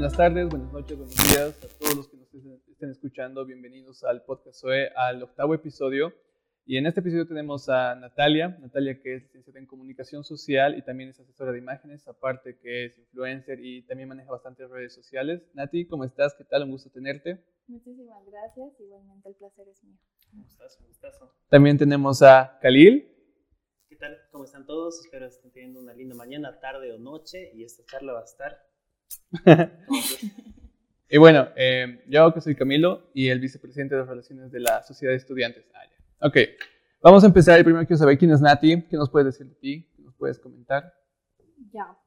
Buenas tardes, buenas noches, buenos días a todos los escuchando. Bienvenidos al podcast OE, al octavo episodio. Y en este episodio tenemos a Natalia, Natalia que es licenciada en comunicación social y también es asesora de imágenes, aparte que es influencer y también maneja bastantes redes sociales. Nati, ¿cómo estás? ¿Qué tal? Un gusto tenerte. Muchísimas gracias, igualmente el placer es mío. ¿Cómo estás? ¿Cómo estás? También tenemos a Khalil. ¿Qué tal? ¿Cómo están todos? Espero estén teniendo una linda mañana, tarde o noche y esta charla va a estar y bueno, eh, yo que soy Camilo y el vicepresidente de Relaciones de la Sociedad de Estudiantes. Ah, ya. Ok, vamos a empezar. Y primero quiero saber quién es Nati, qué nos puedes decir de ti, qué nos puedes comentar. Ya.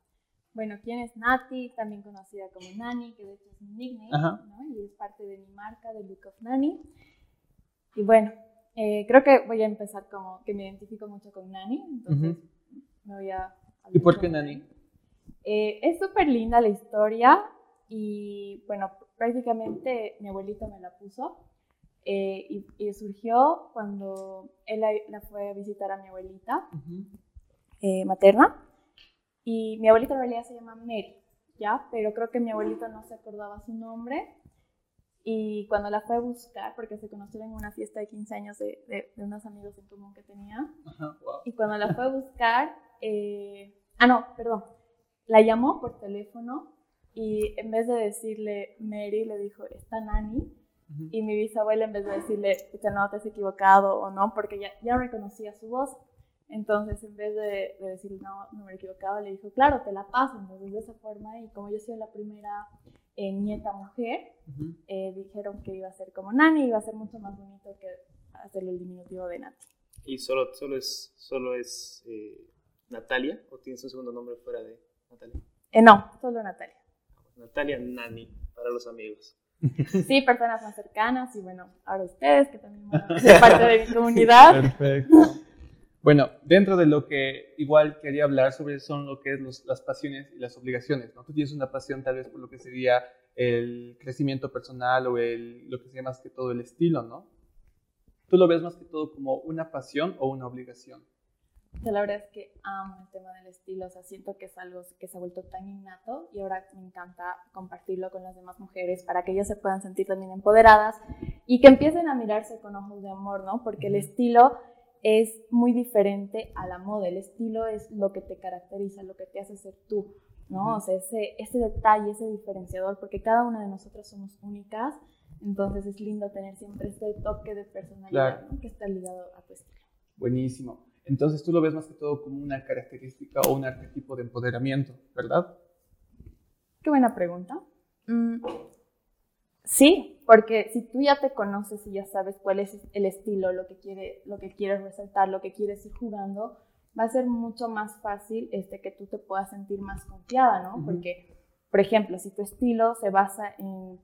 Bueno, ¿quién es Nati? También conocida como Nani, que de hecho es mi nickname, ¿no? Y es parte de mi marca, de Look of Nani. Y bueno, eh, creo que voy a empezar como que me identifico mucho con Nani, entonces me voy a... ¿Y por qué Nani? Eh, es súper linda la historia y bueno, prácticamente mi abuelito me la puso eh, y, surgió cuando él la, fue a visitar a mi abuelita eh, materna y mi abuelita en realidad se llama Mary, ¿ya? Pero creo que mi abuelito no se acordaba su nombre y cuando la fue a buscar, porque se conocieron en una fiesta de 15 años de, unos amigos en común que tenía, y cuando la fue a buscar, ah no, perdón, la llamó por teléfono y en vez de decirle Mary, le dijo, está Nani. Y mi bisabuela, en vez de decirle, usted no te has equivocado o no, porque ya, ya reconocía su voz, entonces en vez de, de decirle, no, no me he equivocado, le dijo, claro, te la paso. Entonces de esa forma, y como yo soy la primera eh, nieta mujer, eh, dijeron que iba a ser como Nani, iba a ser mucho más bonito que hacerle el diminutivo de Nati. ¿Y solo, solo es, solo es eh, Natalia o tienes un segundo nombre fuera de Natalia? Eh, no, solo Natalia. Natalia Nani, para los amigos. Sí, personas más cercanas y bueno, ahora ustedes que también ser parte de mi comunidad. Perfecto. Bueno, dentro de lo que igual quería hablar sobre son lo que es las pasiones y las obligaciones, ¿no? Tú tienes una pasión tal vez por lo que sería el crecimiento personal o el, lo que sería más que todo el estilo, ¿no? ¿Tú lo ves más que todo como una pasión o una obligación? La verdad es que amo el tema del estilo, o sea, siento que es algo que se ha vuelto tan innato y ahora me encanta compartirlo con las demás mujeres para que ellas se puedan sentir también empoderadas y que empiecen a mirarse con ojos de amor, ¿no? Porque el estilo es muy diferente a la moda, el estilo es lo que te caracteriza, lo que te hace ser tú, ¿no? O sea, ese, ese detalle, ese diferenciador, porque cada una de nosotras somos únicas, entonces es lindo tener siempre este toque de personalidad, ¿no? Que está ligado a tu estilo. Buenísimo. Entonces tú lo ves más que todo como una característica o un arquetipo de empoderamiento, ¿verdad? Qué buena pregunta. Mm, sí, porque si tú ya te conoces y ya sabes cuál es el estilo, lo que, quiere, lo que quieres resaltar, lo que quieres ir jugando, va a ser mucho más fácil este, que tú te puedas sentir más confiada, ¿no? Porque, por ejemplo, si tu estilo se basa en,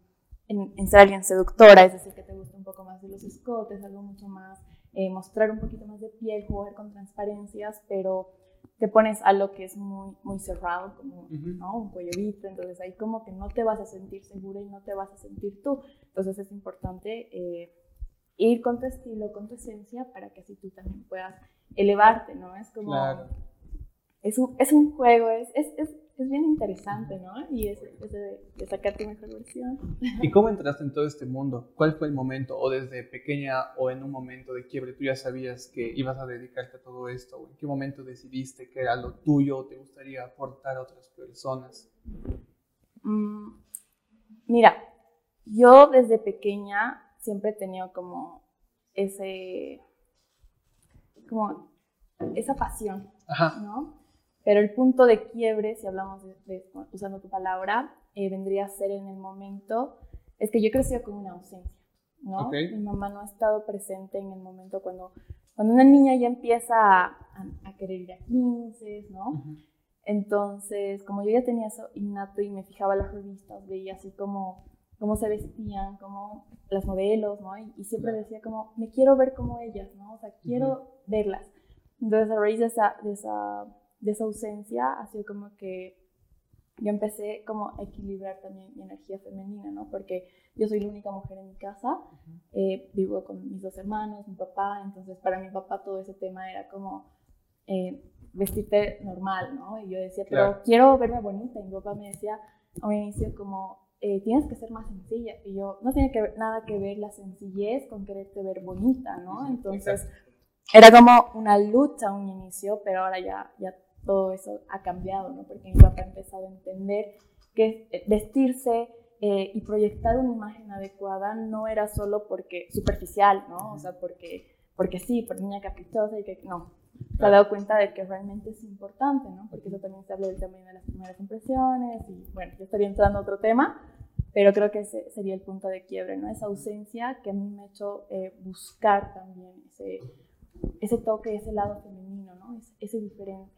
en, en, ser alguien seductora, es decir, que te gusta un poco más de los escotes, algo mucho más eh, mostrar un poquito más de piel, jugar con transparencias, pero te pones a lo que es muy, muy cerrado, como ¿no? un cuello visto, entonces ahí como que no te vas a sentir segura y no te vas a sentir tú. Entonces es importante eh, ir con tu estilo, con tu esencia, para que así tú también puedas elevarte, ¿no? Es como... Es, un, es un juego, es, es, es es bien interesante, ¿no? Y es, de, de, sacar tu mejor versión. ¿Y cómo entraste en todo este mundo? ¿Cuál fue el momento, o desde pequeña o en un momento de quiebre, tú ya sabías que ibas a dedicarte a todo esto? ¿O en qué momento decidiste que era lo tuyo o te gustaría aportar a otras personas? Mm, mira, yo desde pequeña siempre he tenido como ese, como esa pasión, ¿no? Pero el punto de quiebre, si hablamos de, usando tu palabra, eh, vendría a ser en el momento, es que yo crecí con una ausencia, ¿no? Mi mamá no ha estado presente en el momento cuando, cuando una niña ya empieza a, querer ir a 15, ¿no? Entonces, como yo ya tenía eso innato y me fijaba las revistas, veía así como cómo se vestían, cómo las modelos, ¿no? Y, siempre decía como, me quiero ver como ellas, ¿no? O sea, quiero verlas. Entonces, a raíz de esa, de esa, de esa ausencia, ha sido como que yo empecé como a equilibrar también mi energía femenina, ¿no? Porque yo soy la única mujer en mi casa, eh, vivo con mis dos hermanos, mi papá, entonces para mi papá todo ese tema era como eh, vestirte normal, ¿no? Y yo decía, pero quiero verme bonita, y mi papá me decía a un inicio como, eh, tienes que ser más sencilla, y yo, no tiene que ver, nada que ver la sencillez con quererte ver bonita, ¿no? Entonces, era como una lucha a un inicio, pero ahora ya, ya todo eso ha cambiado, ¿no? Porque mi papá ha empezado a entender que eh, vestirse eh, y proyectar una imagen adecuada no era solo porque superficial, ¿no? O sea, porque, porque sí, por niña caprichosa y que no. Se ha dado cuenta de que realmente es importante, ¿no? Porque eso también se habla del tamaño de las primeras impresiones y bueno, yo estaría entrando a otro tema, pero creo que ese sería el punto de quiebre, ¿no? Esa ausencia que a mí me ha hecho eh, buscar también ese ese toque, ese lado femenino, ¿no? Ese, diferente.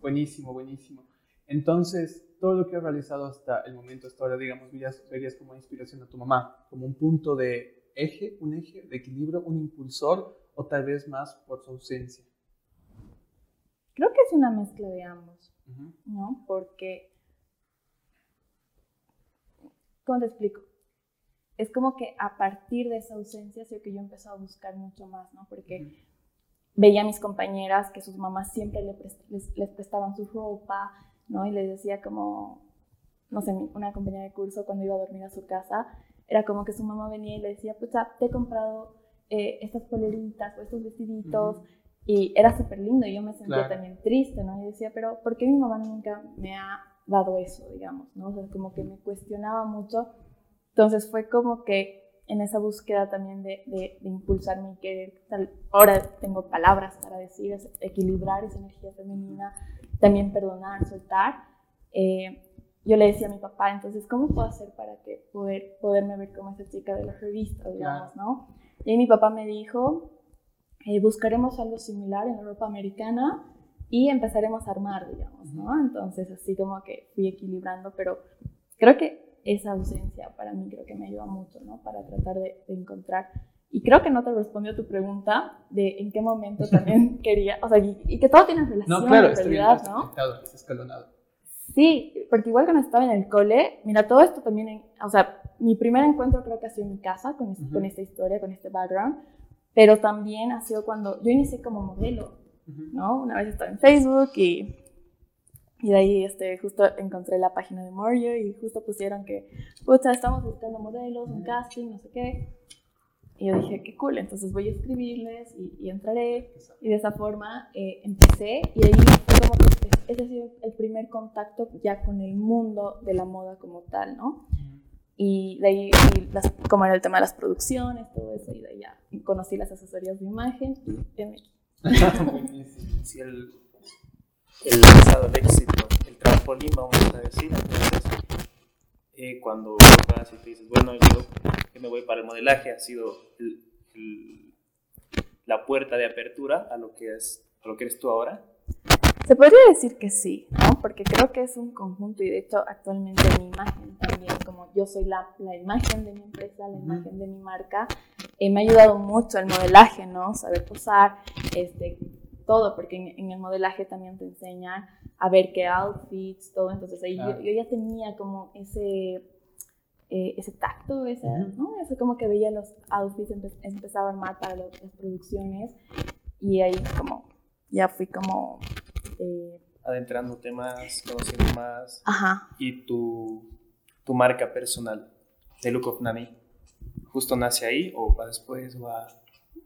Buenísimo, buenísimo. Entonces, todo lo que has realizado hasta el momento, hasta ahora, digamos, verías, verías como inspiración a tu mamá, como un punto de eje, un eje de equilibrio, un impulsor, o tal vez más por su ausencia. Creo que es una mezcla de ambos, ¿no? Porque, ¿cómo te explico? Es como que a partir de esa ausencia, sé que yo empezado a buscar mucho más, ¿no? Porque veía a mis compañeras que sus mamás siempre les, les, prestaban su ropa, ¿no? Y les decía como, no sé, una compañera de curso cuando iba a dormir a su casa, era como que su mamá venía y le decía, pues te he comprado eh, estas poleritas o estos vestiditos, y era súper lindo y yo me sentía también triste, ¿no? Y decía, pero ¿por qué mi mamá nunca me ha dado eso, digamos, ¿no? O sea, como que me cuestionaba mucho. Entonces fue como que en esa búsqueda también de, de, impulsarme y querer, ahora tengo palabras para decir, equilibrar esa energía femenina, también perdonar, soltar. Eh, yo le decía a mi papá, entonces, ¿cómo puedo hacer para que poder, poderme ver como esa chica de la revista, digamos, ¿no? Y mi papá me dijo, eh, buscaremos algo similar en Europa americana y empezaremos a armar, digamos, ¿no? Entonces, así como que fui equilibrando, pero creo que esa ausencia para mí creo que me ayuda mucho, ¿no? Para tratar de, encontrar. Y creo que no te respondió a tu pregunta de en qué momento también quería, o sea, y, que todo tiene relación no, claro, en realidad, ¿no? Es escalonado. Sí, porque igual cuando estaba en el cole, mira, todo esto también, o sea, mi primer encuentro creo que ha sido en mi casa con, con esta historia, con este background, pero también ha sido cuando yo inicié como modelo, ¿no? Una vez estaba en Facebook y y de ahí este, justo encontré la página de Morio y justo pusieron que, pucha, estamos buscando modelos, un casting, no sé qué. Y yo dije, qué cool, entonces voy a escribirles y, entraré. Y de esa forma eh, empecé y ahí fue como que ese ha sido el primer contacto ya con el mundo de la moda como tal, ¿no? Y de ahí, las, como era el tema de las producciones, todo eso, y de ahí ya conocí las asesorías de imagen y MX. sí, el, el lanzado, el éxito, el trampolín, vamos a decir. Entonces, eh, cuando vas y te dices, bueno, yo que me voy para el modelaje, ha sido la puerta de apertura a lo, que es, a lo que eres tú ahora. Se podría decir que sí, ¿no? Porque creo que es un conjunto y de hecho actualmente mi imagen también, como yo soy la, la imagen de mi empresa, la imagen de mi marca, eh, me ha ayudado mucho el modelaje, ¿no? Saber posar, este, todo, porque en, el modelaje también te enseñan a ver qué outfits, todo, entonces ahí yo, ya tenía como ese, eh, ese tacto, ese, ¿no? Eso como que veía los outfits, empezaba a armar para las producciones y ahí como, ya fui como... Eh, Adentrándote más, conociendo más. Ajá. Y tu, tu marca personal de Look of Nani, ¿justo nace ahí o va después o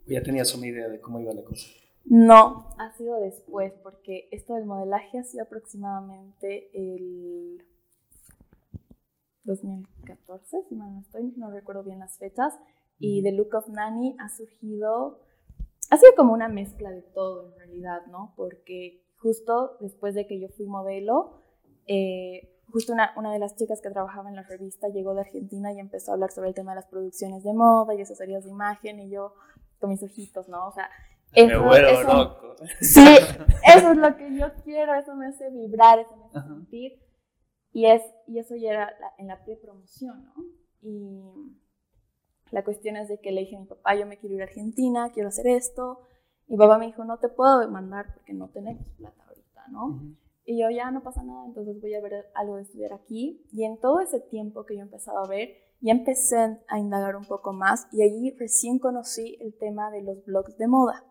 ya tenías una idea de cómo iba la cosa? No, ha sido después, porque esto del modelaje ha sido aproximadamente el 2014, si mal no estoy, no recuerdo bien las fechas, y The Look of Nanny ha surgido, ha sido como una mezcla de todo en realidad, ¿no? Porque justo después de que yo fui modelo, eh, justo una, una, de las chicas que trabajaba en la revista llegó de Argentina y empezó a hablar sobre el tema de las producciones de moda y asesorías de imagen, y yo con mis ojitos, ¿no? O sea, eso, loco. Sí, eso es lo que yo quiero, eso me hace vibrar, eso me hace sentir. Y, es, y eso ya era en la pre-promoción, ¿no? y la cuestión es de que le dije a mi papá, yo me quiero ir a Argentina, quiero hacer esto. Mi papá me dijo, no te puedo mandar porque no tenemos plata ahorita, ¿no? Y yo, ya no pasa nada, entonces voy a ver algo de estudiar aquí. Y en todo ese tiempo que yo empezaba a ver, ya empecé a indagar un poco más y allí recién conocí el tema de los blogs de moda,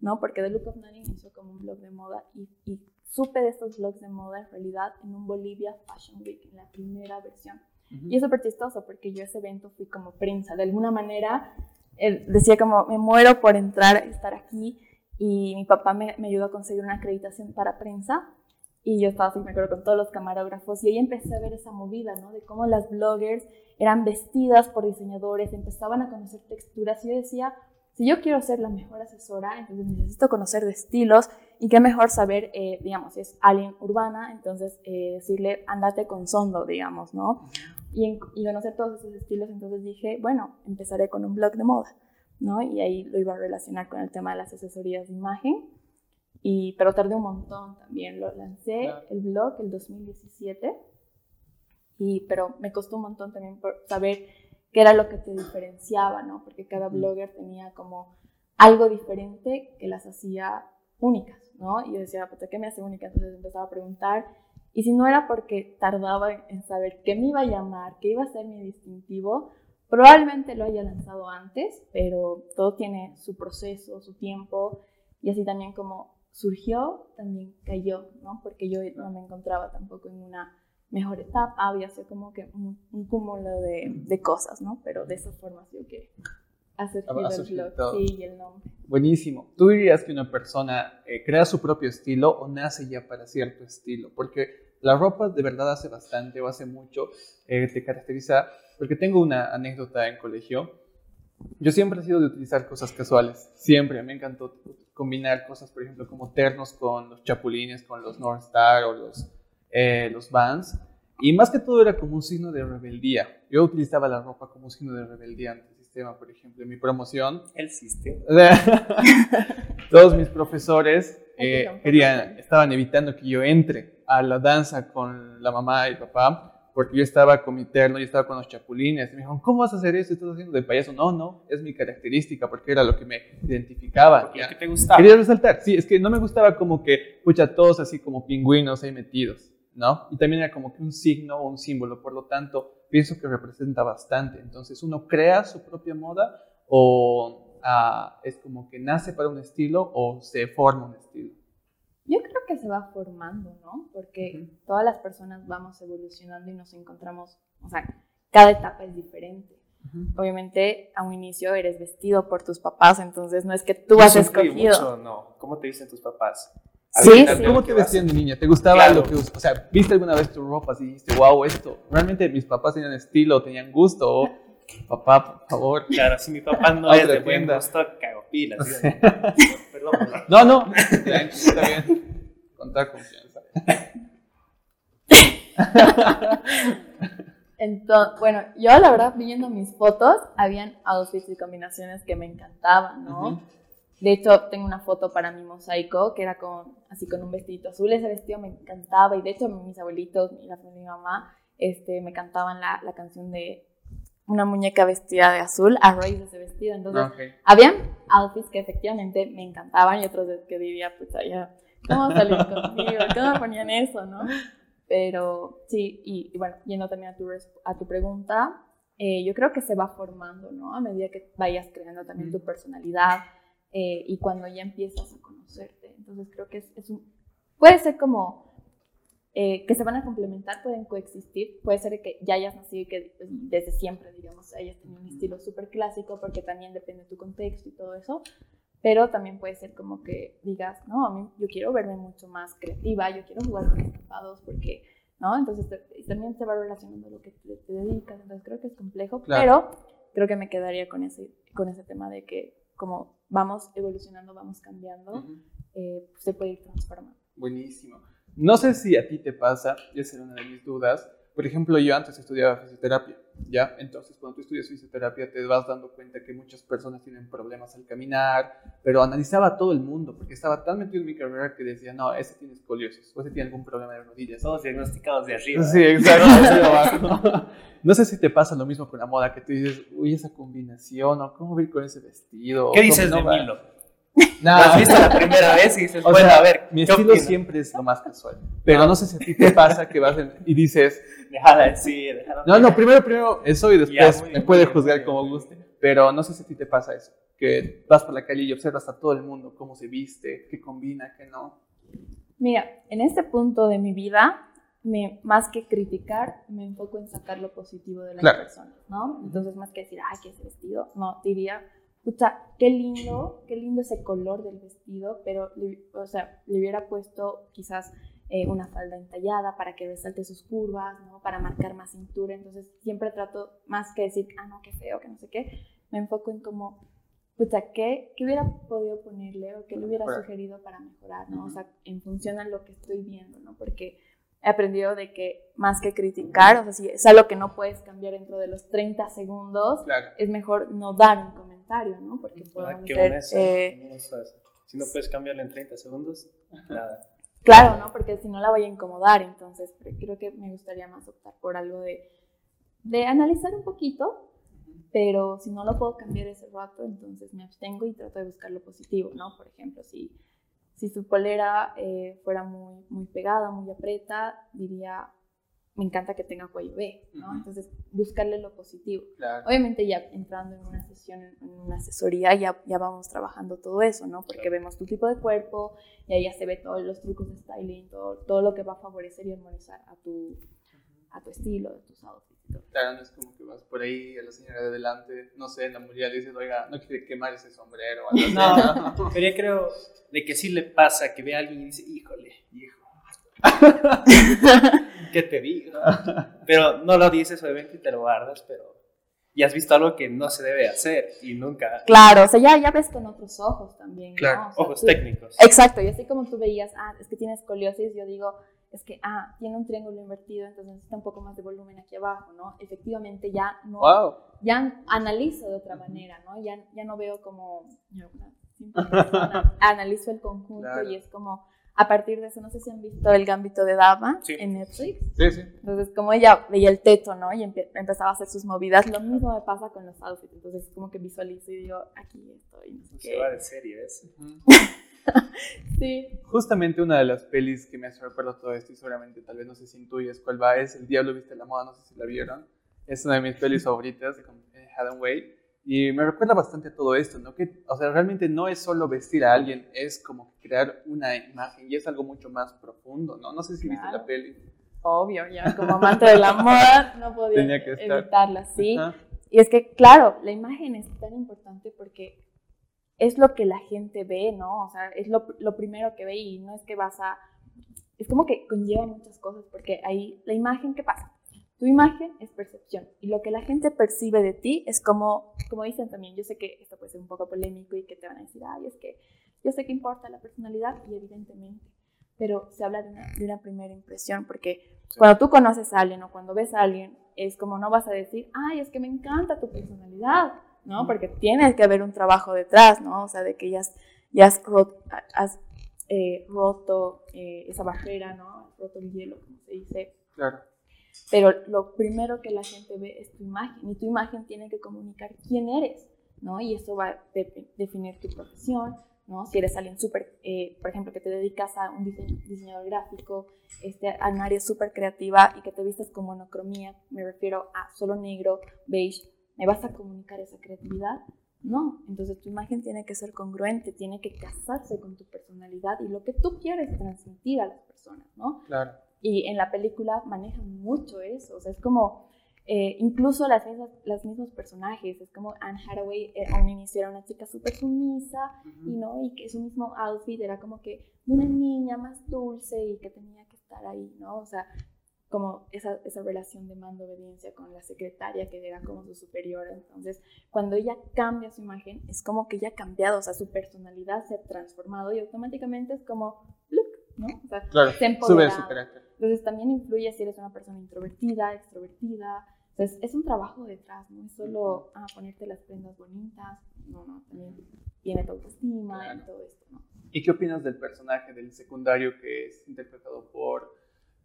¿no? Porque The Look of Nanny inició como un blog de moda y, y supe de estos blogs de moda en realidad en un Bolivia Fashion Week, en la primera versión. Y es súper chistoso porque yo ese evento fui como prensa. De alguna manera él decía como, me muero por entrar, estar aquí. Y mi papá me, me ayudó a conseguir una acreditación para prensa. Y yo estaba así, me acuerdo, con todos los camarógrafos. Y ahí empecé a ver esa movida, ¿no? De cómo las bloggers eran vestidas por diseñadores, empezaban a conocer texturas. Y yo decía, si yo quiero ser la mejor asesora, entonces necesito conocer de estilos y qué mejor saber, eh, digamos, si es alguien urbana, entonces eh, decirle, andate con sondo, digamos, ¿no? Y, y, conocer todos esos estilos, entonces dije, bueno, empezaré con un blog de moda, ¿no? Y ahí lo iba a relacionar con el tema de las asesorías de imagen, y, pero tardé un montón también, lo lancé el blog el 2017, y, pero me costó un montón también por saber qué era lo que te diferenciaba, ¿no? Porque cada blogger tenía como algo diferente que las hacía únicas, ¿no? Y yo decía, pues, ¿qué me hace única? Entonces empezaba a preguntar. Y si no era porque tardaba en saber qué me iba a llamar, qué iba a ser mi distintivo, probablemente lo haya lanzado antes, pero todo tiene su proceso, su tiempo, y así también como surgió, también cayó, ¿no? Porque yo no me encontraba tampoco en una mejor etapa, había sido como que un, cúmulo de, de, cosas, ¿no? Pero de esa forma sí que ha surgido el blog, sí, y el nombre. Buenísimo. ¿Tú dirías que una persona eh, crea su propio estilo o nace ya para cierto estilo? Porque la ropa de verdad hace bastante o hace mucho, eh, te caracteriza, porque tengo una anécdota en colegio. Yo siempre he sido de utilizar cosas casuales, siempre, me encantó combinar cosas, por ejemplo, como ternos con los chapulines, con los North Star o los eh, los Vans. Y más que todo era como un signo de rebeldía. Yo utilizaba la ropa como un signo de rebeldía ante el sistema, por ejemplo, en mi promoción. El sistema. todos mis profesores eh, querían, estaban evitando que yo entre a la danza con la mamá y papá, porque yo estaba con mi terno, yo estaba con los chapulines. Y me dijeron, ¿cómo vas a hacer eso? ¿Estás haciendo de payaso? No, no, es mi característica, porque era lo que me identificaba. Porque que te gustaba. Quería resaltar, sí, es que no me gustaba como que, pucha, todos así como pingüinos ahí metidos. ¿No? Y también era como que un signo o un símbolo, por lo tanto, pienso que representa bastante. Entonces, uno crea su propia moda o ah, es como que nace para un estilo o se forma un estilo. Yo creo que se va formando, ¿no? Porque todas las personas vamos evolucionando y nos encontramos, o sea, cada etapa es diferente. Obviamente, a un inicio eres vestido por tus papás, entonces no es que tú has escogido. Mucho, no. ¿Cómo te dicen tus papás? Sí, ¿Cómo te vestían de niña? ¿Te gustaba lo que O sea, ¿viste alguna vez tu ropa y dijiste, wow, esto? ¿Realmente mis papás tenían estilo, tenían gusto? O, papá, por favor. Claro, si mi papá no es de buen gusto, cago pilas. Perdón, No, no. Está bien. Contar confianza. Entonces, bueno, yo la verdad viendo mis fotos, habían outfits y combinaciones que me encantaban, ¿no? De hecho, tengo una foto para mi mosaico que era con, así con un vestido azul. Ese vestido me encantaba y de hecho mis abuelitos y la familia de mi mamá este, me cantaban la, la, canción de una muñeca vestida de azul a raíz de ese vestido. Entonces, ah, habían outfits que efectivamente me encantaban y otros que diría, pues ya, ¿cómo salían conmigo? ¿Cómo ponían eso, no? Pero sí, y, bueno, yendo también a tu, a tu pregunta, eh, yo creo que se va formando, ¿no? A medida que vayas creando también tu personalidad eh, y cuando ya empiezas a conocerte. Entonces creo que es, es un, puede ser como eh, que se van a complementar, pueden coexistir, puede ser que ya hayas nacido y que desde siempre, digamos, hayas tenido un estilo súper clásico porque también depende de tu contexto y todo eso, pero también puede ser como que digas, no, a mí yo quiero verme mucho más creativa, yo quiero jugar con estampados porque, ¿no? Entonces también se va relacionando lo que te, dedicas, entonces creo que es complejo, pero creo que me quedaría con ese, con ese tema de que como vamos evolucionando, vamos cambiando, eh, se puede ir transformando. Buenísimo. No sé si a ti te pasa, esa era una de mis dudas. Por ejemplo, yo antes estudiaba fisioterapia, ¿ya? Entonces, cuando tú estudias fisioterapia, te vas dando cuenta que muchas personas tienen problemas al caminar, pero analizaba a todo el mundo, porque estaba tan metido en mi carrera que decía, no, ese tiene escoliosis, o ese tiene algún problema de rodillas. Todos diagnosticados de arriba. Sí, exacto. no sé si te pasa lo mismo con la moda, que tú dices, uy, esa combinación, o cómo ir con ese vestido. ¿Qué dices de Milo? No, has visto la primera vez y dices, bueno, a ver. Mi estilo siempre es lo más casual. Pero no sé si a ti te pasa que vas y dices. Déjala, sí, déjala. No, no, primero, primero eso y después me puede juzgar como guste. Pero no sé si a ti te pasa eso. Que vas por la calle y observas a todo el mundo cómo se viste, qué combina, qué no. Mira, en este punto de mi vida, me, más que criticar, me enfoco en sacar lo positivo de la persona, ¿no? Entonces, más que decir, ay, qué es vestido, no, diría, pucha, qué lindo, qué lindo ese color del vestido, pero, o sea, le hubiera puesto quizás eh, una falda entallada para que resalte sus curvas, ¿no? Para marcar más cintura. Entonces, siempre trato más que decir, ah, no, qué feo, que no sé qué, me enfoco en cómo, pucha, ¿qué, qué hubiera podido ponerle o qué le hubiera sugerido para mejorar, ¿no? O sea, en función a lo que estoy viendo, ¿no? Porque he aprendido de que más que criticar, o sea, si es algo que no puedes cambiar dentro de los 30 segundos, es mejor no dar un comentario, ¿no? Porque podemos ser... Eh, si no puedes cambiarlo en 30 segundos, nada. Claro, ¿no? Porque si no la voy a incomodar, entonces creo que me gustaría más optar por algo de, de analizar un poquito, pero si no lo puedo cambiar ese rato, entonces me abstengo y trato de buscar lo positivo, ¿no? Por ejemplo, si si su polera eh, fuera muy, muy pegada, muy aprieta, diría, me encanta que tenga cuello B, ¿no? Entonces, buscarle lo positivo. Obviamente ya entrando en una sesión, en una asesoría, ya, ya vamos trabajando todo eso, ¿no? Porque vemos tu tipo de cuerpo y ahí ya se ve todos los trucos de styling, todo, todo lo que va a favorecer y armonizar a tu, a tu estilo, a tus outfits. Claro, no es como que vas por ahí a la señora de adelante, no sé, en la mujer le dices, oiga, no quiere quemar ese sombrero. no, pero yo creo de que sí le pasa que ve a alguien y dice, híjole, viejo. ¿Qué te digo? Pero no lo dices, obviamente, y te lo guardas, pero y has visto algo que no se debe hacer y nunca. Claro, o sea, ya, ya ves con otros ojos también. Claro, ojos técnicos. Exacto, y así como tú veías, ah, es que tienes escoliosis, yo digo, es que, ah, tiene un triángulo invertido, entonces necesita un poco más de volumen aquí abajo, ¿no? Efectivamente ya no, ya analizo de otra manera, ¿no? Ya, ya no veo como, analizo el conjunto y es como, a partir de eso, no sé si han visto el gambito de dama en Netflix. Sí, sí. Entonces, como ella veía el teto, ¿no? Y empezaba a hacer sus movidas, lo mismo me pasa con los outfits. Entonces, como que visualizo y digo, aquí estoy. No sé se va de serie eso. sí. Justamente una de las pelis que me hace recuerdo todo esto, y seguramente tal vez no sé si intuyes cuál va, es El Diablo Viste la Moda, no sé si la vieron. Es una de mis pelis favoritas de Hathaway. Y me recuerda bastante a todo esto, ¿no? Que, o sea, realmente no es solo vestir a alguien, es como crear una imagen y es algo mucho más profundo, ¿no? No sé si viste la peli. Obvio, ya como amante de la moda no podía evitarla, sí. Y es que, claro, la imagen es tan importante porque es lo que la gente ve, ¿no? O sea, es lo, lo, primero que ve y no es que vas a... Es como que conlleva muchas cosas, porque ahí la imagen, ¿qué pasa? Tu imagen es percepción y lo que la gente percibe de ti es como, como dicen también, yo sé que esto puede ser un poco polémico y que te van a decir, ay, es que yo sé que importa la personalidad y evidentemente, pero se habla de una, de una primera impresión porque cuando tú conoces a alguien o cuando ves a alguien, es como no vas a decir, ay, es que me encanta tu personalidad, ¿no? Porque tiene que haber un trabajo detrás, ¿no? O sea, de que ya has, ya has, eh, roto, eh, esa barrera, ¿no? Has roto el hielo, como se dice. Claro. Pero lo primero que la gente ve es tu imagen y tu imagen tiene que comunicar quién eres, ¿no? Y eso va a definir tu profesión, ¿no? Si eres alguien súper, eh, por ejemplo, que te dedicas a un diseñador gráfico, este, a un área súper creativa y que te vistes con monocromía, me refiero a solo negro, beige, ¿me vas a comunicar esa creatividad? No, entonces tu imagen tiene que ser congruente, tiene que casarse con tu personalidad y lo que tú quieres transmitir a las personas, ¿no? Claro. Y en la película manejan mucho eso, o sea, es como, eh, incluso las mismas, los mismos personajes, es como Anne Hathaway eh, a un inicio era una chica súper sumisa, y, ¿no? y que su mismo outfit era como que una niña más dulce y que tenía que estar ahí, ¿no? O sea, como esa, esa relación de mando-obediencia con la secretaria que era como su superior. Entonces, cuando ella cambia su imagen, es como que ella ha cambiado, o sea, su personalidad se ha transformado y automáticamente es como, ¿no? O sea, claro, sube su carácter. Entonces, también influye si eres una persona introvertida, extrovertida, Entonces, es un trabajo detrás, no es solo ah, ponerte las prendas bonitas, no, no, también viene tu autoestima y todo esto, ¿no? ¿Y qué opinas del personaje del secundario que es interpretado por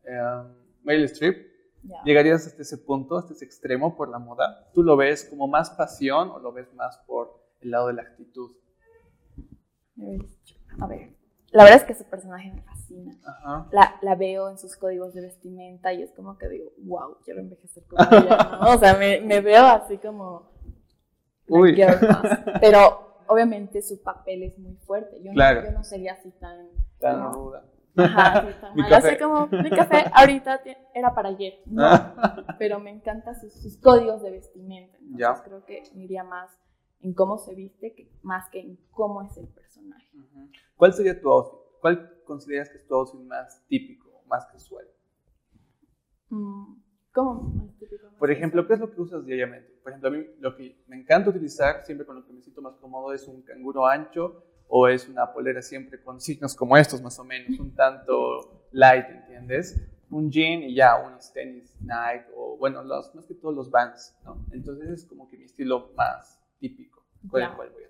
um, Meryl Streep? ¿Llegarías hasta ese punto, hasta ese extremo por la moda? ¿Tú lo ves como más pasión o lo ves más por el lado de la actitud? A ver, la verdad es que ese personaje me fascina. La, la, veo en sus códigos de vestimenta y es como que digo, wow, quiero envejecer como ella, ¿no? O sea, me, me veo así como... Uy. Pero obviamente su papel es muy fuerte. Yo, no, yo no sería así tan... Tan ruda. Ajá, tan mal. Así como, mi café ahorita era para ayer. No, pero me encantan sus, sus, códigos de vestimenta. Entonces creo que iría más en cómo se viste que, más que en cómo es el personaje. ¿Cuál sería tu outfit? ¿Cuál consideras que es tu outfit más típico, más casual? Mm, ¿Cómo más típico? Por ejemplo, ¿qué es lo que usas diariamente? Por ejemplo, a mí lo que me encanta utilizar, siempre con lo que me siento más cómodo, es un canguro ancho o es una polera siempre con signos como estos, más o menos, un tanto light, ¿entiendes? Un jean y ya unos tenis Nike o, bueno, los, más que todos los Vans, ¿no? Entonces es como que mi estilo más típico, con el cual voy a.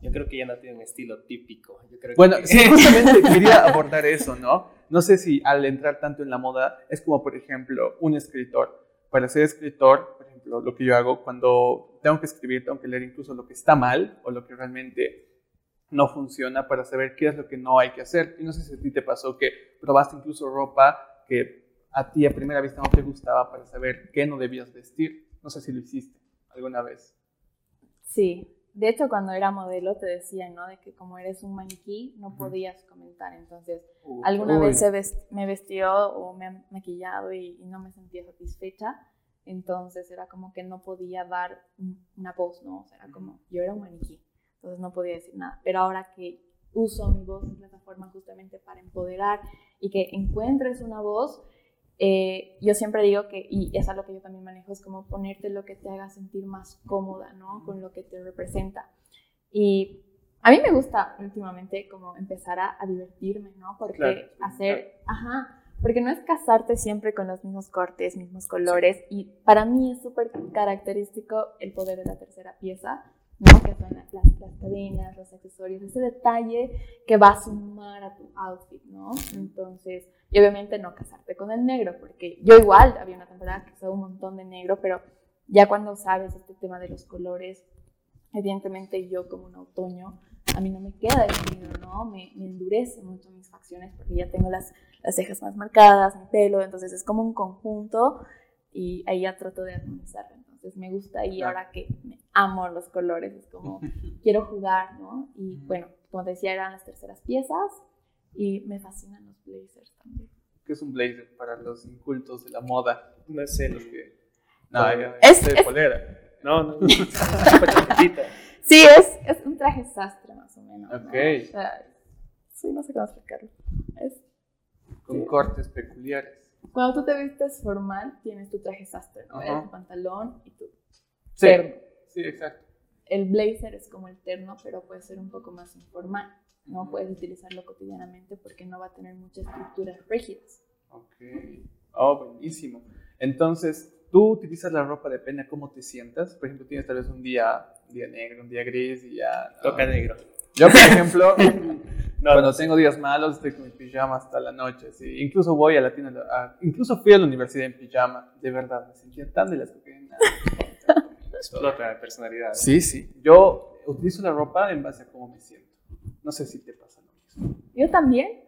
Yo creo que ya no tiene un estilo típico. bueno, sí, justamente quería abordar eso, ¿no? No sé si al entrar tanto en la moda es como, por ejemplo, un escritor. Para ser escritor, por ejemplo, lo que yo hago cuando tengo que escribir, tengo que leer incluso lo que está mal o lo que realmente no funciona para saber qué es lo que no hay que hacer. Y no sé si a ti te pasó que probaste incluso ropa que a ti a primera vista no te gustaba para saber qué no debías vestir. No sé si lo hiciste alguna vez. Sí, de hecho cuando era modelo te decían, ¿no? De que como eres un maniquí no podías comentar. Entonces, alguna vez me vestió o me ha maquillado y, no me sentía satisfecha. Entonces era como que no podía dar una voz, ¿no? O sea, era como, yo era un maniquí, entonces no podía decir nada. Pero ahora que uso mi voz en plataforma justamente para empoderar y que encuentres una voz, eh, yo siempre digo que, y es algo que yo también manejo, es como ponerte lo que te haga sentir más cómoda, ¿no? Con lo que te representa. Y a mí me gusta últimamente como empezar a, divertirme, ¿no? Porque hacer, ajá, porque no es casarte siempre con los mismos cortes, mismos colores, y para mí es súper característico el poder de la tercera pieza, ¿no? Que son las, las, cadenas, los accesorios, ese detalle que va a sumar a tu outfit, ¿no? Entonces, y obviamente no casarte con el negro, porque yo igual había una temporada que usaba un montón de negro, pero ya cuando sabes este tema de los colores, evidentemente yo como un otoño, a mí no me queda el negro, ¿no? Me, me, endurece mucho mis facciones porque ya tengo las, las cejas más marcadas, mi pelo, entonces es como un conjunto y ahí ya trato de armonizarlo. Entonces me gusta y ahora que me amo los colores, es como quiero jugar, ¿no? Y bueno, como decía, eran las terceras piezas y me fascinan los blazers también. ¿Qué es un blazer para los incultos de la moda? No sé los que... No, es, de polera. No, no, Sí, es, es un traje sastre más o menos. Ok. sí, no sé cómo explicarlo. Es, Con cortes peculiares. Cuando tú te vistes formal, tienes tu traje sastre, ¿no? Tu pantalón y tu sí, terno. Sí, exacto. El blazer es como el terno, pero puede ser un poco más informal. No puedes utilizarlo cotidianamente porque no va a tener muchas estructuras rígidas. Ok. Oh, buenísimo. Entonces, tú utilizas la ropa depende de cómo te sientas. Por ejemplo, tienes tal vez un día, un día negro, un día gris y ya. Toca negro. Yo, por ejemplo, cuando tengo días malos, estoy con mi pijama hasta la noche. ¿sí? Incluso voy a la tienda, incluso fui a la universidad en pijama. De verdad, me sentía tan de las cocaína. Explota de personalidad. Sí, sí. Yo utilizo la ropa en base a cómo me siento. No sé si te pasa lo mismo. Yo también,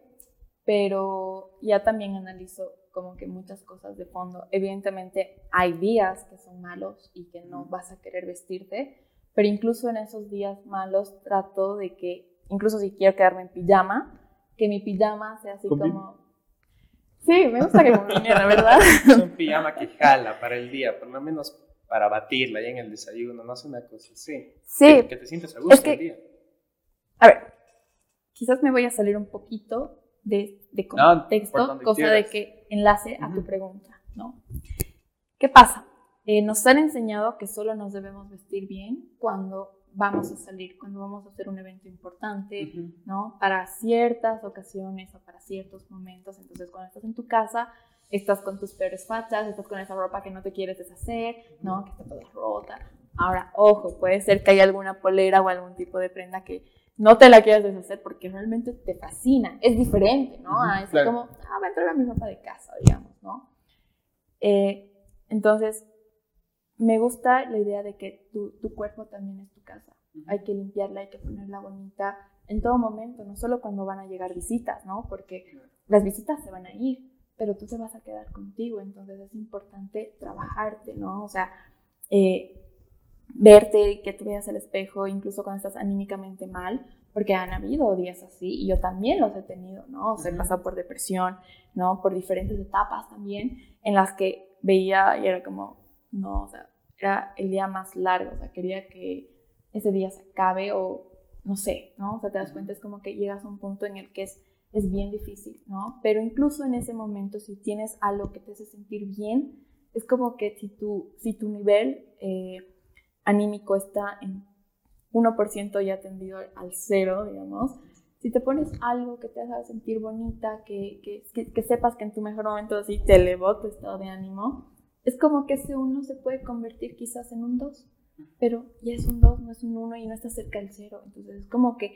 pero ya también analizo como que muchas cosas de fondo. Evidentemente hay días que son malos y que no vas a querer vestirte, pero incluso en esos días malos trato de que, incluso si quiero quedarme en pijama, que mi pijama sea así como... Sí, me gusta que combine, la verdad. Es un pijama que jala para el día, por lo menos para batirla ya en el desayuno, no es una cosa así. Sí. Que, te sientes a gusto el día. A ver, quizás me voy a salir un poquito de, contexto, cosa de que enlace a tu pregunta, ¿no? ¿Qué pasa? Eh, nos han enseñado que solo nos debemos vestir bien cuando vamos a salir, cuando vamos a hacer un evento importante, ¿no? Para ciertas ocasiones o para ciertos momentos. Entonces, cuando estás en tu casa, estás con tus peores fachas, estás con esa ropa que no te quieres deshacer, ¿no? Que está toda rota. Ahora, ojo, puede ser que haya alguna polera o algún tipo de prenda que no te la quieras deshacer porque realmente te fascina. Es diferente, ¿no? es como, ah, va a entrar a mi ropa de casa, digamos, ¿no? Eh, entonces, me gusta la idea de que tu, tu cuerpo también es tu casa. Hay que limpiarla, hay que ponerla bonita en todo momento, no solo cuando van a llegar visitas, ¿no? Porque las visitas se van a ir, pero tú te vas a quedar contigo, entonces es importante trabajarte, ¿no? O sea, eh, verte, que tú veas el espejo, incluso cuando estás anímicamente mal, porque han habido días así y yo también los he tenido, ¿no? O sea, he pasado por depresión, ¿no? Por diferentes etapas también en las que veía y era como, no, o sea, era el día más largo, o sea, quería que ese día se acabe o no sé, ¿no? O sea, te das cuenta, es como que llegas a un punto en el que es, es bien difícil, ¿no? Pero incluso en ese momento, si tienes algo que te hace sentir bien, es como que si tu, si tu nivel eh, anímico está en 1% ya tendido al cero, digamos, si te pones algo que te haga sentir bonita, que, que, que, sepas que en tu mejor momento así te elevó tu estado de ánimo, es como que ese uno se puede convertir quizás en un dos, pero ya es un dos, no es un uno y no está cerca del cero. Entonces es como que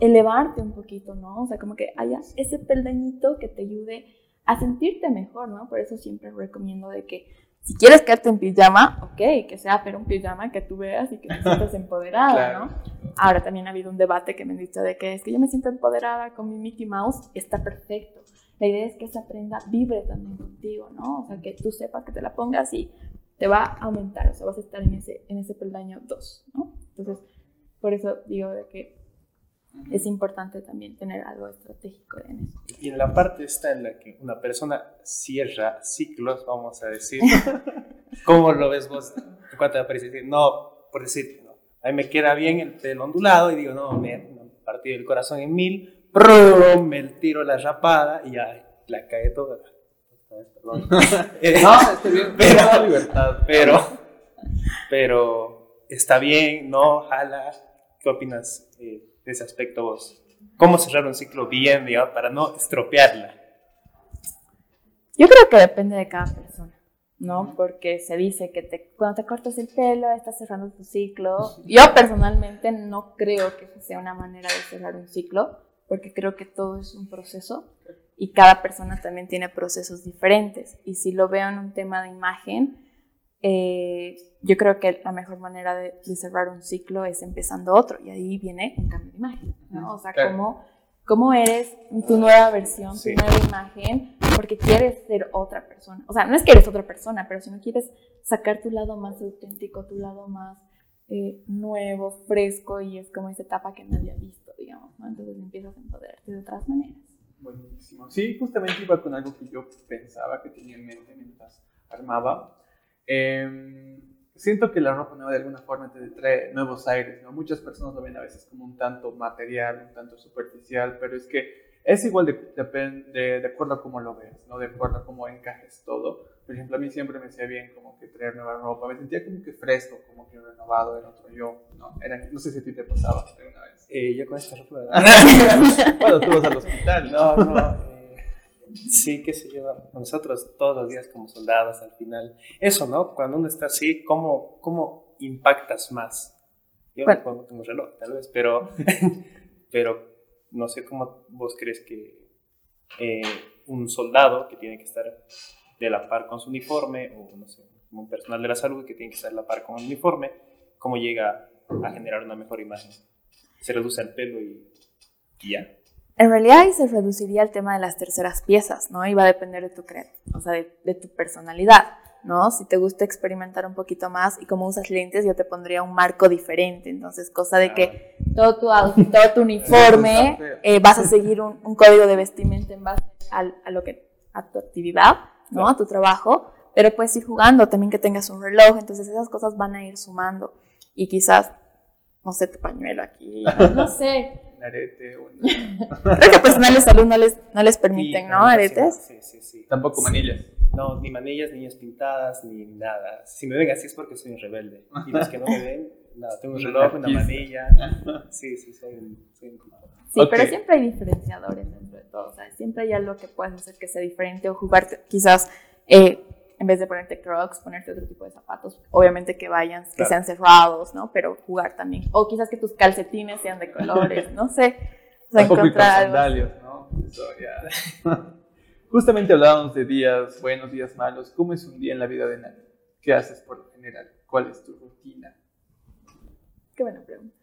elevarte un poquito, ¿no? O sea, como que haya ese peldañito que te ayude a sentirte mejor, ¿no? Por eso siempre recomiendo de que si quieres quedarte en pijama, ok, que sea pero un pijama que tú veas y que te sientas empoderada, ¿no? Ahora también ha habido un debate que me han dicho de que es que yo me siento empoderada con mi Mickey Mouse, está perfecto. La idea es que esa prenda vibre también contigo, ¿no? O sea, que tú sepas que te la pongas y te va a aumentar, o sea, vas a estar en ese, en ese peldaño 2, ¿no? Entonces, por eso digo de que es importante también tener algo estratégico en eso. Y en la parte está en la que una persona cierra ciclos, vamos a decir, ¿cómo lo ves vos? ¿En cuanto aparece? No, por decir, no, a mí me queda bien el pelo ondulado y digo, no, me, me partido el corazón en mil, me tiro la rapada y ya la cae toda. Perdón. no, está bien, pero, libertad. Pero, pero está bien, no, jala. ¿Qué opinas? Eh, de ese aspecto vos? ¿Cómo cerrar un ciclo bien, digamos, para no estropearla? Yo creo que depende de cada persona, ¿no? Porque se dice que te, cuando te cortas el pelo estás cerrando tu ciclo. Yo personalmente no creo que sea una manera de cerrar un ciclo, porque creo que todo es un proceso y cada persona también tiene procesos diferentes. Y si lo veo en un tema de imagen, eh, yo creo que la mejor manera de, cerrar un ciclo es empezando otro y ahí viene un cambio de imagen, ¿no? O sea, cómo, cómo, eres tu nueva versión, tu nueva imagen, porque quieres ser otra persona. O sea, no es que eres otra persona, pero si no quieres sacar tu lado más auténtico, tu lado más eh, nuevo, fresco y es como esa etapa que nadie ha visto, digamos, ¿no? Entonces empiezas a empoderarte de otras maneras. Buenísimo. Sí, justamente iba con algo que yo pensaba que tenía en mente mientras armaba Em, siento que la ropa nueva de alguna forma te trae nuevos aires, ¿no? Muchas personas lo ven a veces como un tanto material, un tanto superficial, pero es que es igual de, de, de, acuerdo a cómo lo veas, ¿no? De acuerdo a cómo encajes todo. Por ejemplo, a mí siempre me hacía bien como que traer nueva ropa, me sentía como que fresco, como que renovado en otro yo, ¿no? Era, no sé si a ti te pasaba alguna vez. Eh, yo con esta ropa... bueno, tú vas al hospital. No, no. Sí, qué se lleva nosotros todos los días como soldados al final. Eso, ¿no? Cuando uno está así, ¿cómo, cómo impactas más? Yo bueno. no tengo reloj, tal vez, pero, pero no sé cómo vos crees que eh, un soldado que tiene que estar de la par con su uniforme, o no sé, un personal de la salud que tiene que estar de la par con el uniforme, ¿cómo llega a generar una mejor imagen? Se reduce el pelo y, y ya. En realidad ahí se reduciría el tema de las terceras piezas, ¿no? Y va a depender de tu o sea, de, tu personalidad, ¿no? Si te gusta experimentar un poquito más y como usas lentes, yo te pondría un marco diferente. Entonces, cosa de que todo tu todo tu uniforme, eh, vas a seguir un, código de vestimenta en base a, lo que, a tu actividad, ¿no? A tu trabajo, pero puedes ir jugando, también que tengas un reloj, entonces esas cosas van a ir sumando. Y quizás, no sé, tu pañuelo aquí, no sé arete. Creo que personales de salud no les, no les permiten, ¿no? Aretes. Sí, sí, sí. Tampoco manillas. No, ni manillas, ni niñas pintadas, ni nada. Si me ven así es porque soy un rebelde. Y los que no me ven, nada, tengo un reloj, una manilla. sí, sí, soy un, soy Sí, pero siempre hay diferenciadores dentro de todo. O sea, siempre hay algo que puedes hacer que sea diferente o jugar quizás eh, en vez de ponerte crocs, ponerte otro tipo de zapatos. Obviamente que vayan, que sean cerrados, ¿no? Pero jugar también. O quizás que tus calcetines sean de colores, no sé. O sea, encontrar algo. ¿no? Eso, ya. Justamente hablábamos de días buenos, días malos. ¿Cómo es un día en la vida de nadie? ¿Qué haces por lo general? ¿Cuál es tu rutina? Qué buena pregunta.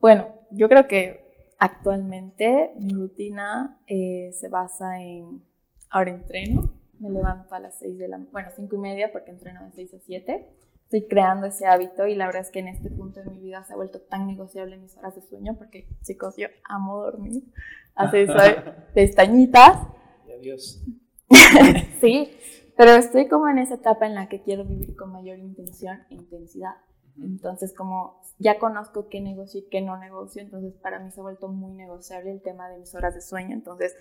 bueno, yo creo que actualmente mi rutina eh, se basa en, ahora entreno, me levanto a las 6 de la, bueno, 5 y media porque entreno de 6 a 7. Estoy creando ese hábito y la verdad es que en este punto de mi vida se ha vuelto tan negociable mis horas de sueño porque, chicos, yo amo dormir. Así soy pestañitas. Y adiós. sí, pero estoy como en esa etapa en la que quiero vivir con mayor intención e intensidad. Entonces, como ya conozco qué negocio y qué no negocio, entonces para mí se ha vuelto muy negociable el tema de mis horas de sueño. Entonces,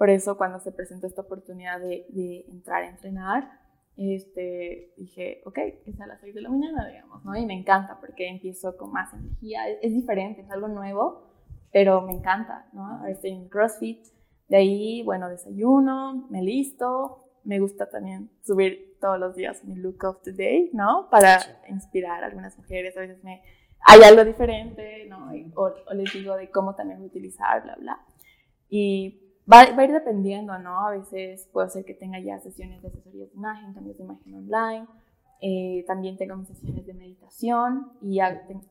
por eso cuando se presentó esta oportunidad de, de entrar a entrenar, este, dije, ok, es a las 6 de la mañana, digamos, ¿no? Y me encanta porque empiezo con más energía, es, diferente, es algo nuevo, pero me encanta, ¿no? Ahora estoy en CrossFit, de ahí, bueno, desayuno, me listo, me gusta también subir todos los días mi look of the day, ¿no? Para inspirar a algunas mujeres, a veces me, hay algo diferente, ¿no? o, o, les digo de cómo también utilizar, bla, bla. Y Va, a ir dependiendo, ¿no? A veces puede ser que tenga ya sesiones de asesoría de imagen, cambios de imagen online. Eh, también tengo mis sesiones de meditación y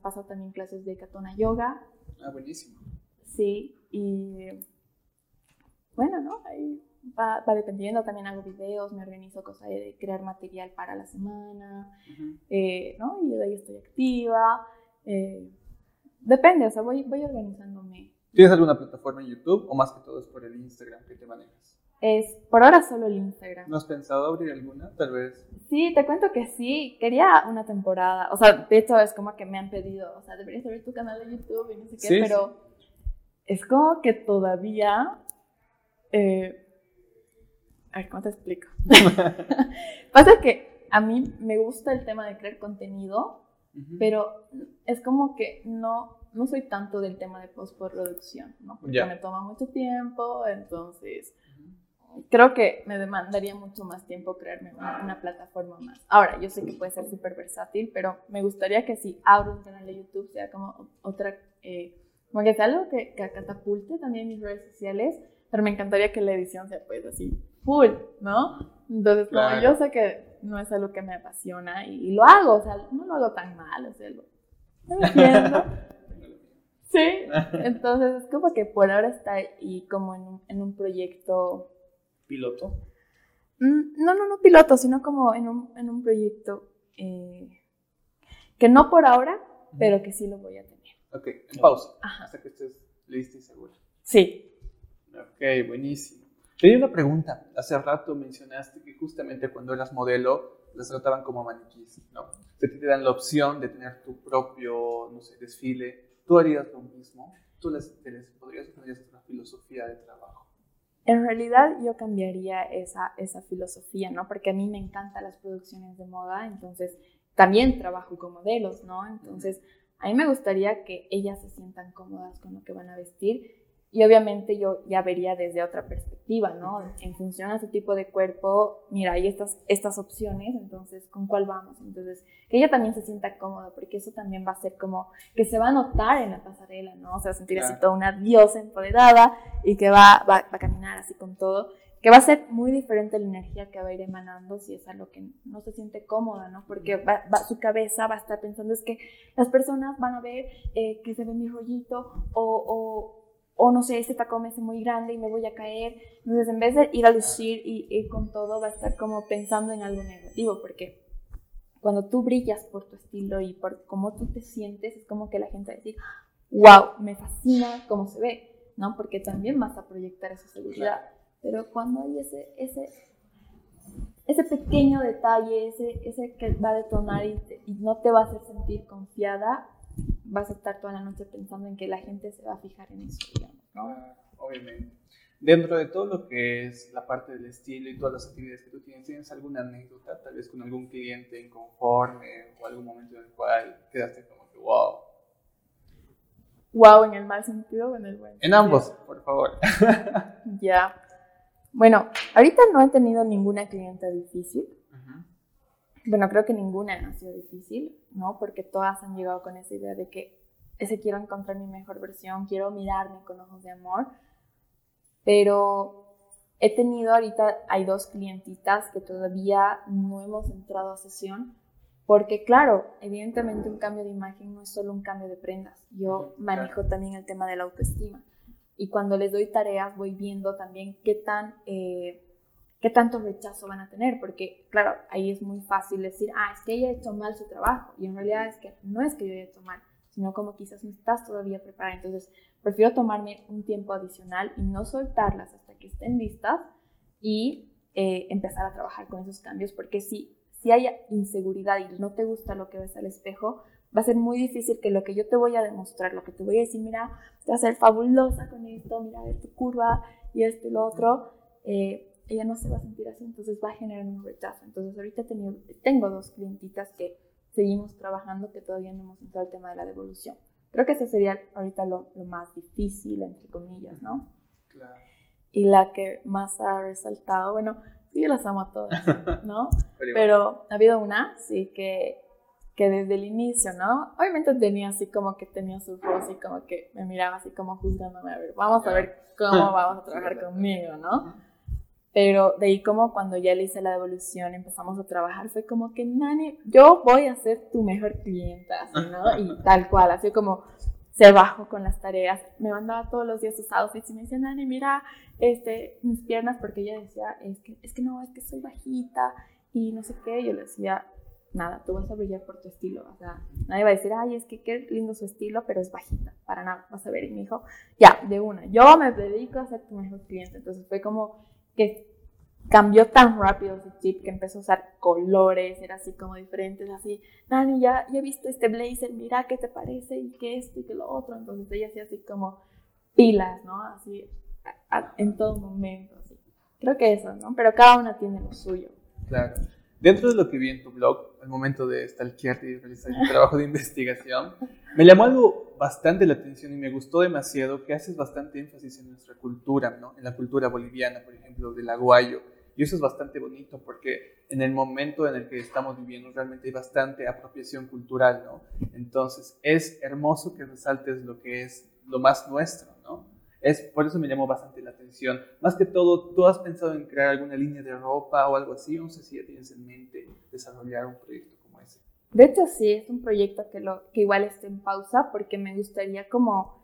paso también clases de Katona Yoga. Ah, buenísimo. Sí, y bueno, ¿no? Ahí va, va, dependiendo. También hago videos, me organizo cosas de crear material para la semana, eh, ¿no? Y de ahí estoy activa. Eh, depende, o sea, voy, voy organizándome ¿Tienes alguna plataforma en YouTube o más que todo es por el Instagram que te manejas? Es por ahora solo el Instagram. ¿No has pensado abrir alguna, tal vez? Sí, te cuento que sí. Quería una temporada. O sea, de hecho es como que me han pedido, o sea, deberías abrir tu canal de YouTube y no sé qué, pero es como que todavía... Eh, a ver, ¿cómo te explico? Pasa que a mí me gusta el tema de crear contenido, pero es como que no no soy tanto del tema de postproducción, ¿no? Porque me toma mucho tiempo, entonces creo que me demandaría mucho más tiempo crearme una, plataforma más. Ahora, yo sé que puede ser súper versátil, pero me gustaría que si abro un canal de YouTube sea como otra, eh, como que sea algo que, que catapulte también mis redes sociales, pero me encantaría que la edición sea pues así, full, ¿no? Entonces, como yo sé que no es algo que me apasiona y, lo hago, o sea, no lo hago tan mal, o sea, lo, entiendo. Sí, entonces es como que por ahora está ahí como en un, en un proyecto... ¿Piloto? Mm, no, no, no piloto, sino como en un, en un proyecto eh, que no por ahora, pero que sí lo voy a tener. Ok, en pausa, hasta que estés lista y segura. Sí. Ok, buenísimo. Te una pregunta. Hace rato mencionaste que justamente cuando eras modelo, las trataban como maniquís, ¿no? te dan la opción de tener tu propio, no sé, desfile ¿Tú harías lo mismo? ¿Tú les, podrías cambiar una filosofía de trabajo? En realidad yo cambiaría esa, esa filosofía, ¿no? Porque a mí me encantan las producciones de moda, entonces también trabajo con modelos, ¿no? Entonces a mí me gustaría que ellas se sientan cómodas con lo que van a vestir y obviamente yo ya vería desde otra perspectiva, ¿no? En función a su tipo de cuerpo, mira, hay estas, estas opciones, entonces, ¿con cuál vamos? Entonces, que ella también se sienta cómoda, porque eso también va a ser como que se va a notar en la pasarela, ¿no? O sea, sentir así toda una diosa empoderada y que va, va, a caminar así con todo, que va a ser muy diferente la energía que va a ir emanando si es algo que no se siente cómoda, ¿no? Porque va, su cabeza va a estar pensando es que las personas van a ver eh, que se ve mi rollito o o no sé, este tacón es muy grande y me voy a caer. Entonces, en vez de ir a lucir y ir con todo, va a estar como pensando en algo negativo, porque cuando tú brillas por tu estilo y por cómo tú te sientes, es como que la gente va a decir, wow, me fascina cómo se ve, ¿no? Porque también vas a proyectar esa seguridad. Pero cuando hay ese, ese, ese pequeño detalle, ese, ese que va a detonar y, y no te va a hacer sentir confiada, vas a estar toda la noche pensando en que la gente se va a fijar en eso, digamos, ¿no? obviamente. Dentro de todo lo que es la parte del estilo y todas las actividades que tú tienes, ¿tienes alguna anécdota, tal vez con algún cliente inconforme o algún momento en el cual quedaste como que wow? Wow, en el mal sentido o en el buen En ambos, por favor. ya. Bueno, ahorita no he tenido ninguna clienta difícil. Bueno, creo que ninguna ha sido difícil, ¿no? Porque todas han llegado con esa idea de que ese quiero encontrar mi mejor versión, quiero mirarme con ojos de amor pero he tenido ahorita, hay dos clientitas que todavía no hemos entrado a sesión, porque claro, evidentemente un cambio de imagen no es solo un cambio de prendas, yo manejo también el tema de la autoestima. Y cuando les doy tareas voy viendo también qué tan... Eh, qué tanto rechazo van a tener, porque claro, ahí es muy fácil decir, ah, es que ella ha hecho mal su trabajo, y en realidad es que no es que yo haya hecho mal, sino como quizás no estás todavía preparada. Entonces, prefiero tomarme un tiempo adicional y no soltarlas hasta que estén listas y eh, empezar a trabajar con esos cambios, porque si, si hay inseguridad y no te gusta lo que ves al espejo, va a ser muy difícil que lo que yo te voy a demostrar, lo que te voy a decir, mira, te vas a ser fabulosa con esto, mira, ver tu curva y esto y lo otro, eh, ella no se va a sentir así, entonces va a generar un rechazo. Entonces ahorita tengo dos clientitas que seguimos trabajando que todavía no hemos entrado al tema de la devolución. Creo que ese sería ahorita lo, lo más difícil, entre comillas, ¿no? Claro. Y la que más ha resaltado, bueno, sí, las amo a todas, ¿no? Pero ha habido una, sí, que, que desde el inicio, ¿no? Obviamente tenía así como que tenía su voz y como que me miraba así como juzgándome, a ver, vamos a ver cómo vamos a trabajar conmigo, ¿no? Pero de ahí como cuando ya le hice la devolución, empezamos a trabajar, fue como que, Nani, yo voy a ser tu mejor clienta, así, ¿no? Y tal cual, así como se bajó con las tareas. Me mandaba todos los días sus outfits y me decía, Nani, mira, este, mis piernas, porque ella decía, es que, es que no, es que soy bajita y no sé qué. Yo le decía, nada, tú vas a brillar por tu estilo. O sea, nadie va a decir, ay, es que qué lindo su estilo, pero es bajita. Para nada, vas a ver. Y me dijo, ya, de una, yo me dedico a ser tu mejor cliente. Entonces fue como que cambió tan rápido ese chip que empezó a usar colores, era así como diferentes, así, Nani, ya, ya he visto este blazer, mira qué te parece y qué esto y qué lo otro. Entonces ella hacía así como pilas, ¿no? Así, en todo momento, así. Creo que eso, ¿no? Pero cada una tiene lo suyo. Claro. Dentro de lo que vi en tu blog, al momento de stalkearte y realizar un trabajo de investigación, me llamó algo bastante la atención y me gustó demasiado que haces bastante énfasis en nuestra cultura, ¿no? En la cultura boliviana, por ejemplo, del aguayo. Y eso es bastante bonito porque en el momento en el que estamos viviendo realmente hay bastante apropiación cultural, ¿no? Entonces es hermoso que resaltes lo que es lo más nuestro, ¿no? Es, por eso me llamó bastante la atención. Más que todo, ¿tú has pensado en crear alguna línea de ropa o algo así? No sé si ya tienes en mente desarrollar un proyecto como ese. De hecho, sí, es un proyecto que, lo, que igual está en pausa porque me gustaría como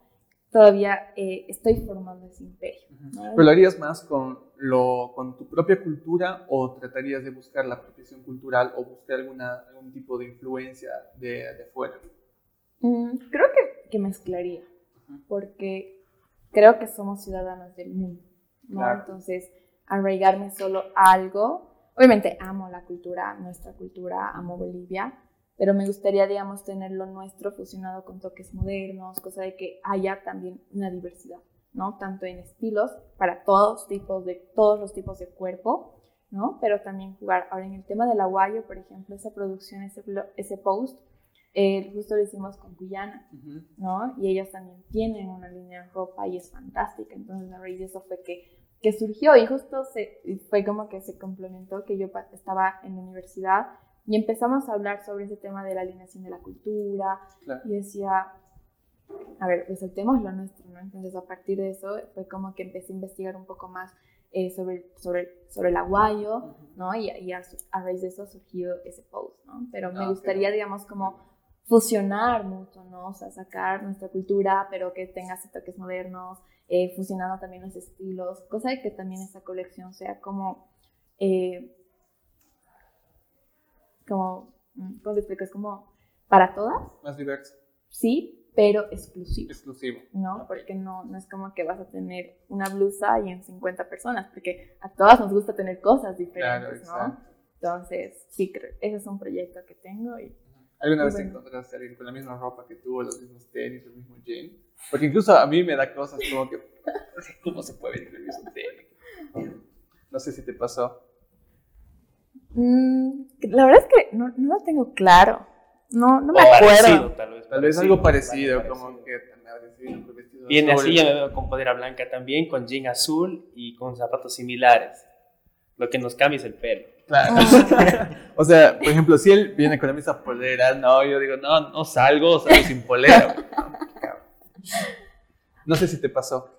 todavía eh, estoy formando ese imperio. ¿Pero lo harías más con, lo, con tu propia cultura o tratarías de buscar la apropiación cultural o buscar alguna, algún tipo de influencia de, de afuera? Mm, creo que, que mezclaría, porque creo que somos ciudadanos del mundo, ¿no? Entonces, arraigarme solo a algo, obviamente amo la cultura, nuestra cultura, amo Bolivia, pero me gustaría, digamos, tener lo nuestro fusionado con toques modernos, cosa de que haya también una diversidad, ¿no? Tanto en estilos, para todos, tipos de, todos los tipos de cuerpo, ¿no? Pero también jugar. Ahora, en el tema del aguayo, por ejemplo, esa producción, ese, ese post, eh, justo lo hicimos con Guyana, ¿no? Y ellas también tienen una línea de ropa y es fantástica. Entonces, a raíz de eso fue que, que surgió y justo se, fue como que se complementó que yo estaba en la universidad y empezamos a hablar sobre ese tema de la alineación de la cultura y decía, a ver, resaltemos lo nuestro, ¿no? Entonces, a partir de eso fue como que empecé a investigar un poco más eh, sobre, sobre, sobre el aguayo, ¿no? Y, y a, raíz de eso surgió ese post, ¿no? Pero me ah, gustaría, digamos, como fusionar mucho, ¿no? O sea, sacar nuestra cultura, pero que tenga así toques modernos, eh, fusionando también los estilos, cosa de que también esta colección sea como, eh, como, mm, ¿cómo te explico? Es como para todas. Más diverso. Sí, pero exclusivo. Exclusivo. ¿No? Porque no, no es como que vas a tener una blusa y en 50 personas, porque a todas nos gusta tener cosas diferentes, ¿no? Entonces, sí, ese es un proyecto que tengo y ¿Alguna vez te encontraste a alguien con la misma ropa que tú, los mismos tenis, el mismo jean? Porque incluso a mí me da cosas como que, ¿cómo se puede con el mismo tenis? No sé si te pasó. Mm, la verdad es que no, no lo tengo claro. No, no me acuerdo. tal vez. Tal vez algo parecido, como que Viene así, yo me veo con podera blanca también, con jean azul y con zapatos similares. Lo que nos cambia es el pelo. Claro. o sea, por ejemplo, si él viene con la misma polera, no, yo digo, no, no salgo, salgo sin polera. No sé si te pasó.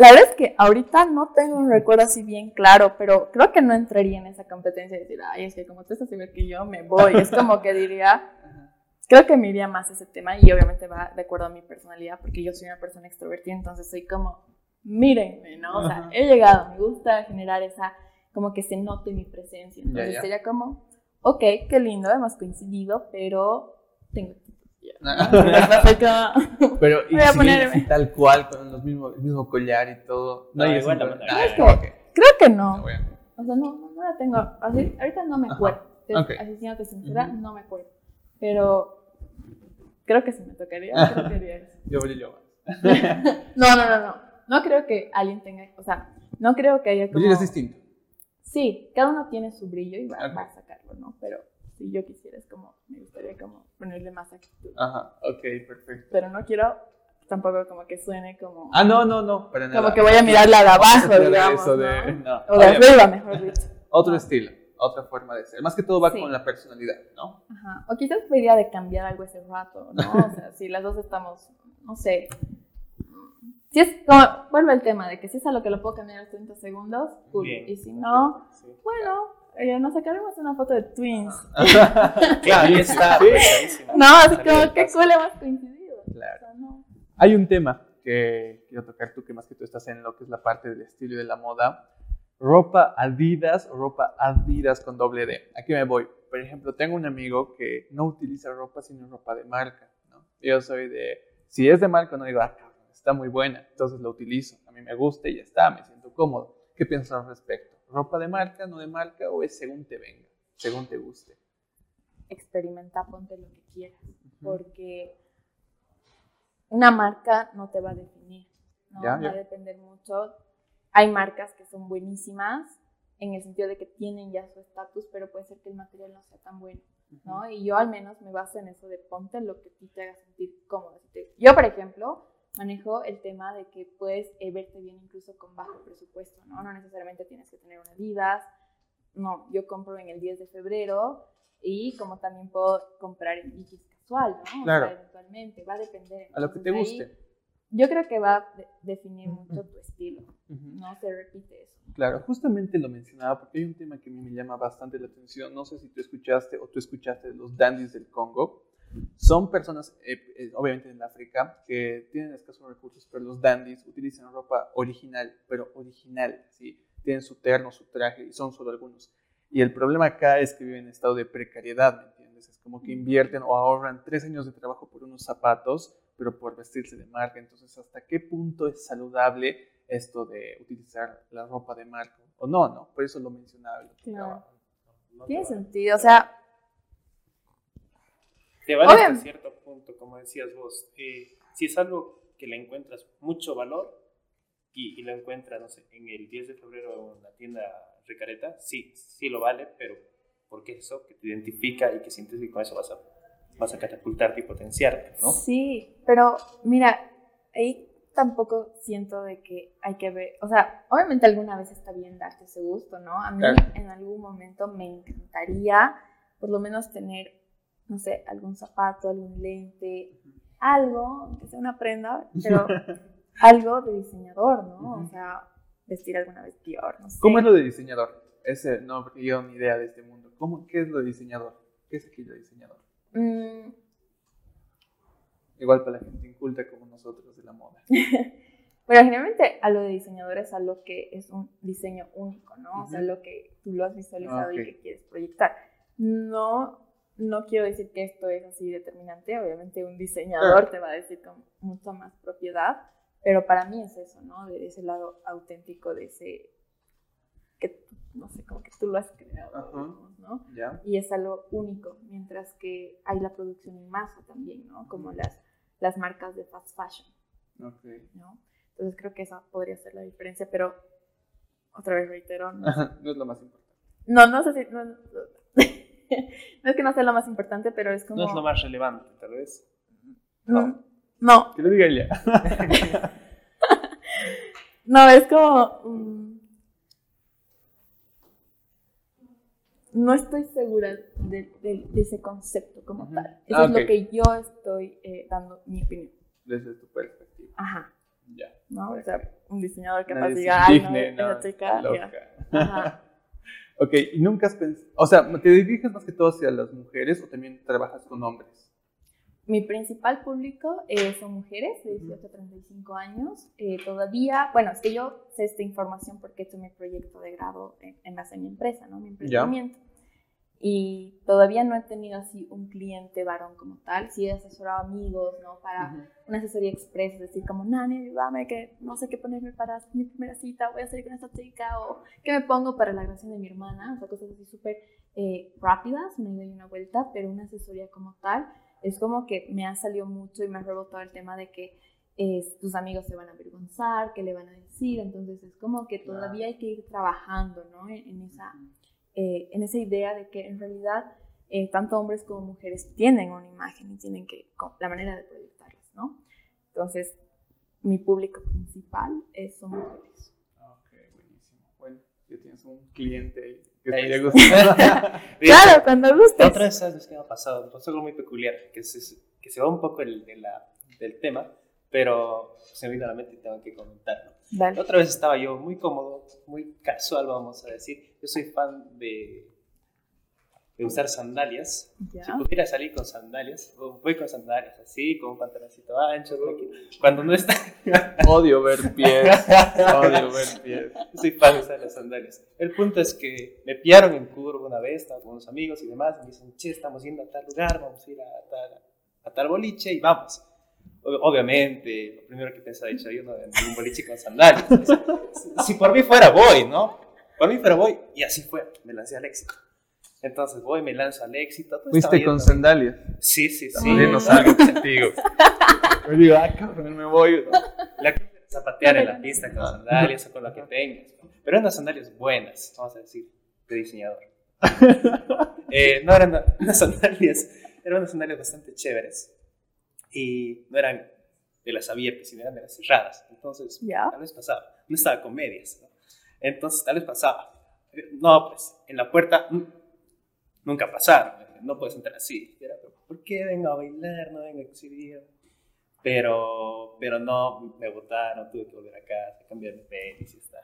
La verdad es que ahorita no tengo un recuerdo así bien claro, pero creo que no entraría en esa competencia de decir, ay, es que como tú estás igual que yo, me voy. Es como que diría, creo que me iría más ese tema y obviamente va de acuerdo a mi personalidad, porque yo soy una persona extrovertida, entonces soy como, mírenme, ¿no? O sea, he llegado, me gusta generar esa, como que se note mi presencia. Entonces sería como, ok, qué lindo, hemos coincidido, pero tengo Pero y si tal cual, con los mismos, el mismo collar y todo. No, hay igual Creo que no. O sea, no, no la tengo. Así, ahorita no me acuerdo. Así siendo sincera, no me acuerdo. Pero creo que sí me tocaría. Creo que Yo brillo no, no, no, no. No creo que alguien tenga. O sea, no creo que haya como. Brillo es distinto. Sí, cada uno tiene su brillo y va, va a sacarlo, ¿no? Pero si yo quisiera, es como, me gustaría como ponerle más actitud. Ajá, ok, perfecto. Pero no quiero tampoco como que suene como... Ah, no, no, no, para nada. Como que voy a mirarla de abajo, digamos, eso de, ¿no? O de arriba, mejor dicho. Otro estilo, otra forma de ser. Más que todo va con la personalidad, ¿no? Ajá, o quizás podría de cambiar algo ese rato, ¿no? O sea, si las dos estamos, no sé... Si es como, vuelve el tema de que si es a lo que lo puedo cambiar en 30 segundos, cool. Y si no, bueno, eh, nos sacaremos una foto de twins. claro, ahí está. no, es como que cool hemos coincidido. Claro. Hay un tema que quiero tocar tú, que más que tú estás en lo que es la parte del estilo y de la moda. Ropa Adidas o ropa Adidas con doble D. Aquí me voy. Por ejemplo, tengo un amigo que no utiliza ropa sino ropa de marca. ¿no? Yo soy de, si es de marca, no digo, ah, está muy buena, entonces lo utilizo. A mí me gusta y ya está, me siento cómodo. ¿Qué piensas al respecto? ropa de marca, no de marca, o es según te venga, según te guste. Experimenta, ponte lo que quieras, porque una marca no te va a definir, ¿no? va a depender mucho. Hay marcas que son buenísimas en el sentido de que tienen ya su estatus, pero puede ser que el material no sea tan bueno, ¿no? Y yo al menos me baso en eso de ponte lo que te haga sentir cómodo. Yo, por ejemplo, manejo el tema de que puedes eh, verte bien incluso con bajo presupuesto, ¿no? No necesariamente tienes que tener una Adidas. No, yo compro en el 10 de febrero y como también puedo comprar en Dickies casual, ¿no? Claro. O sea, eventualmente, va a depender. a lo que te guste. yo creo que va a definir mucho tu estilo, no se repite eso. Claro, justamente lo mencionaba porque hay un tema que a mí me llama bastante la atención. No sé si tú escuchaste o tú escuchaste los dandies del Congo. Son personas, eh, eh, obviamente en África, que tienen escasos recursos, pero los dandies utilizan ropa original, pero original, ¿sí? Tienen su terno, su traje, y son solo algunos. Y el problema acá es que viven en estado de precariedad, ¿me entiendes? Es como que invierten o ahorran tres años de trabajo por unos zapatos, pero por vestirse de marca. Entonces, ¿hasta qué punto es saludable esto de utilizar la ropa de marca? O no, no, por eso lo mencionaba. Tiene sentido, o sea, te vale hasta cierto punto, como decías vos. si es algo que le encuentras mucho valor y, lo encuentras, no sé, en el 10 de febrero en la tienda Recareta, sí, sí lo vale, pero porque es eso que te identifica y que sientes que con eso vas a, vas a catapultarte y potenciarte, ¿no? Sí, pero mira, ahí tampoco siento de que hay que ver, o sea, obviamente alguna vez está bien darte ese gusto, ¿no? A mí en algún momento me encantaría por lo menos tener no sé, algún zapato, algún lente, algo, que sea una prenda, pero algo de diseñador, ¿no? O sea, vestir alguna vez no sé. ¿Cómo es lo de diseñador? Ese, no, porque yo ni idea de este mundo. ¿Cómo, ¿Qué es lo de diseñador? ¿Qué es aquello de diseñador? Mm. Igual para la gente inculta como nosotros de la moda. Pero generalmente a lo de diseñador es algo que es un diseño único, ¿no? O sea, lo que tú lo has visualizado y que quieres proyectar. No no quiero decir que esto es así determinante, obviamente un diseñador te va a decir con mucha más propiedad, pero para mí es eso, ¿no? De ese lado auténtico, de ese, que, no sé, como que tú lo has creado, ¿no? Y es algo único, mientras que hay la producción en masa también, ¿no? Como las, las marcas de fast fashion. Okay. ¿no? Entonces creo que esa podría ser la diferencia, pero otra vez reitero. No, no es lo más importante. No, no sé si... No, no, es que no sea lo más importante, pero es como... No es lo más relevante, tal vez. No. No. Que lo diga ella. no, es como... Mm, no estoy segura de, de, ese concepto como tal. Eso ah, es lo que yo estoy eh, dando mi opinión. Desde tu perspectiva. Ajá. Ya. ¿No? O sea, un diseñador capaz diga, ay, no, esa chica. Loca. Ajá. ok, y nunca has pensado, o sea, ¿te diriges más que todo hacia las mujeres o también trabajas con hombres? Mi principal público eh, son mujeres de 18 a 35 años. Eh, todavía, bueno, es que yo sé esta información porque he hecho mi proyecto de grado en, en base a mi empresa, ¿no? Mi emprendimiento. Y todavía no he tenido así un cliente varón como tal. Sí he asesorado amigos, ¿no? Para una asesoría express, es decir, como, Nani, ayúdame, que no sé qué ponerme para mi primera cita, voy a salir con esta chica, o qué me pongo para la grabación de mi hermana. O sea, cosas así súper eh, rápidas, me doy una vuelta, pero una asesoría como tal es como que me ha salido mucho y me ha rebotado el tema de que eh, tus amigos se van a avergonzar, qué le van a decir, entonces es como que todavía hay que ir trabajando ¿no? en, esa, eh, en esa idea de que en realidad eh, tanto hombres como mujeres tienen una imagen y tienen que, la manera de proyectarlas, ¿no? Entonces, mi público principal es, son mujeres. Ok, buenísimo. Bueno, ya tienes un cliente que te claro, cuando guste. Otra vez, ¿sabes qué me ha pasado? pasó algo muy peculiar, que se, que se va un poco el, de la, del tema, pero se me vino a la mente y tengo que comentarlo. Otra vez estaba yo muy cómodo, muy casual, vamos a decir. Yo soy fan de, de usar sandalias. Si pudiera salir con sandalias, voy con sandalias así, con un pantaloncito ancho, Cuando no está. Odio ver pies. Odio ver pies. Soy fan de usar las sandalias. El punto es que me pillaron en curva una vez, estaba con unos amigos y demás. Y me dicen, che, estamos yendo a tal lugar, vamos a ir a tal, a tal boliche y vamos. Obviamente, lo primero que pensaba, dicho, yo no en un boliche con sandalias. si por mí fuera, voy, ¿no? Por mí fuera, voy. Y así fue, me lancé al éxito. Entonces voy, me lanzo al éxito. ¿Fuiste con sandalias? Sí, sí, sí. No salgo contigo. Yo digo, ah, cabrón, me voy. La zapatear en la pista con sandalias o con lo que tengas. Pero eran sandalias buenas, vamos a decir, de diseñador. eh, no eran unas sandalias, eran unas sandalias bastante chéveres y no eran de las abiertas, sino eran de las cerradas. Entonces, tal vez pasaba. No estaba con medias. Entonces, tal vez pasaba. No, pues, en la puerta nunca pasaron. No puedes entrar así. ¿Por qué vengo a bailar? No vengo a exhibir. Pero, pero no, me botaron, tuve que volver a casa, cambiar de pelis y está.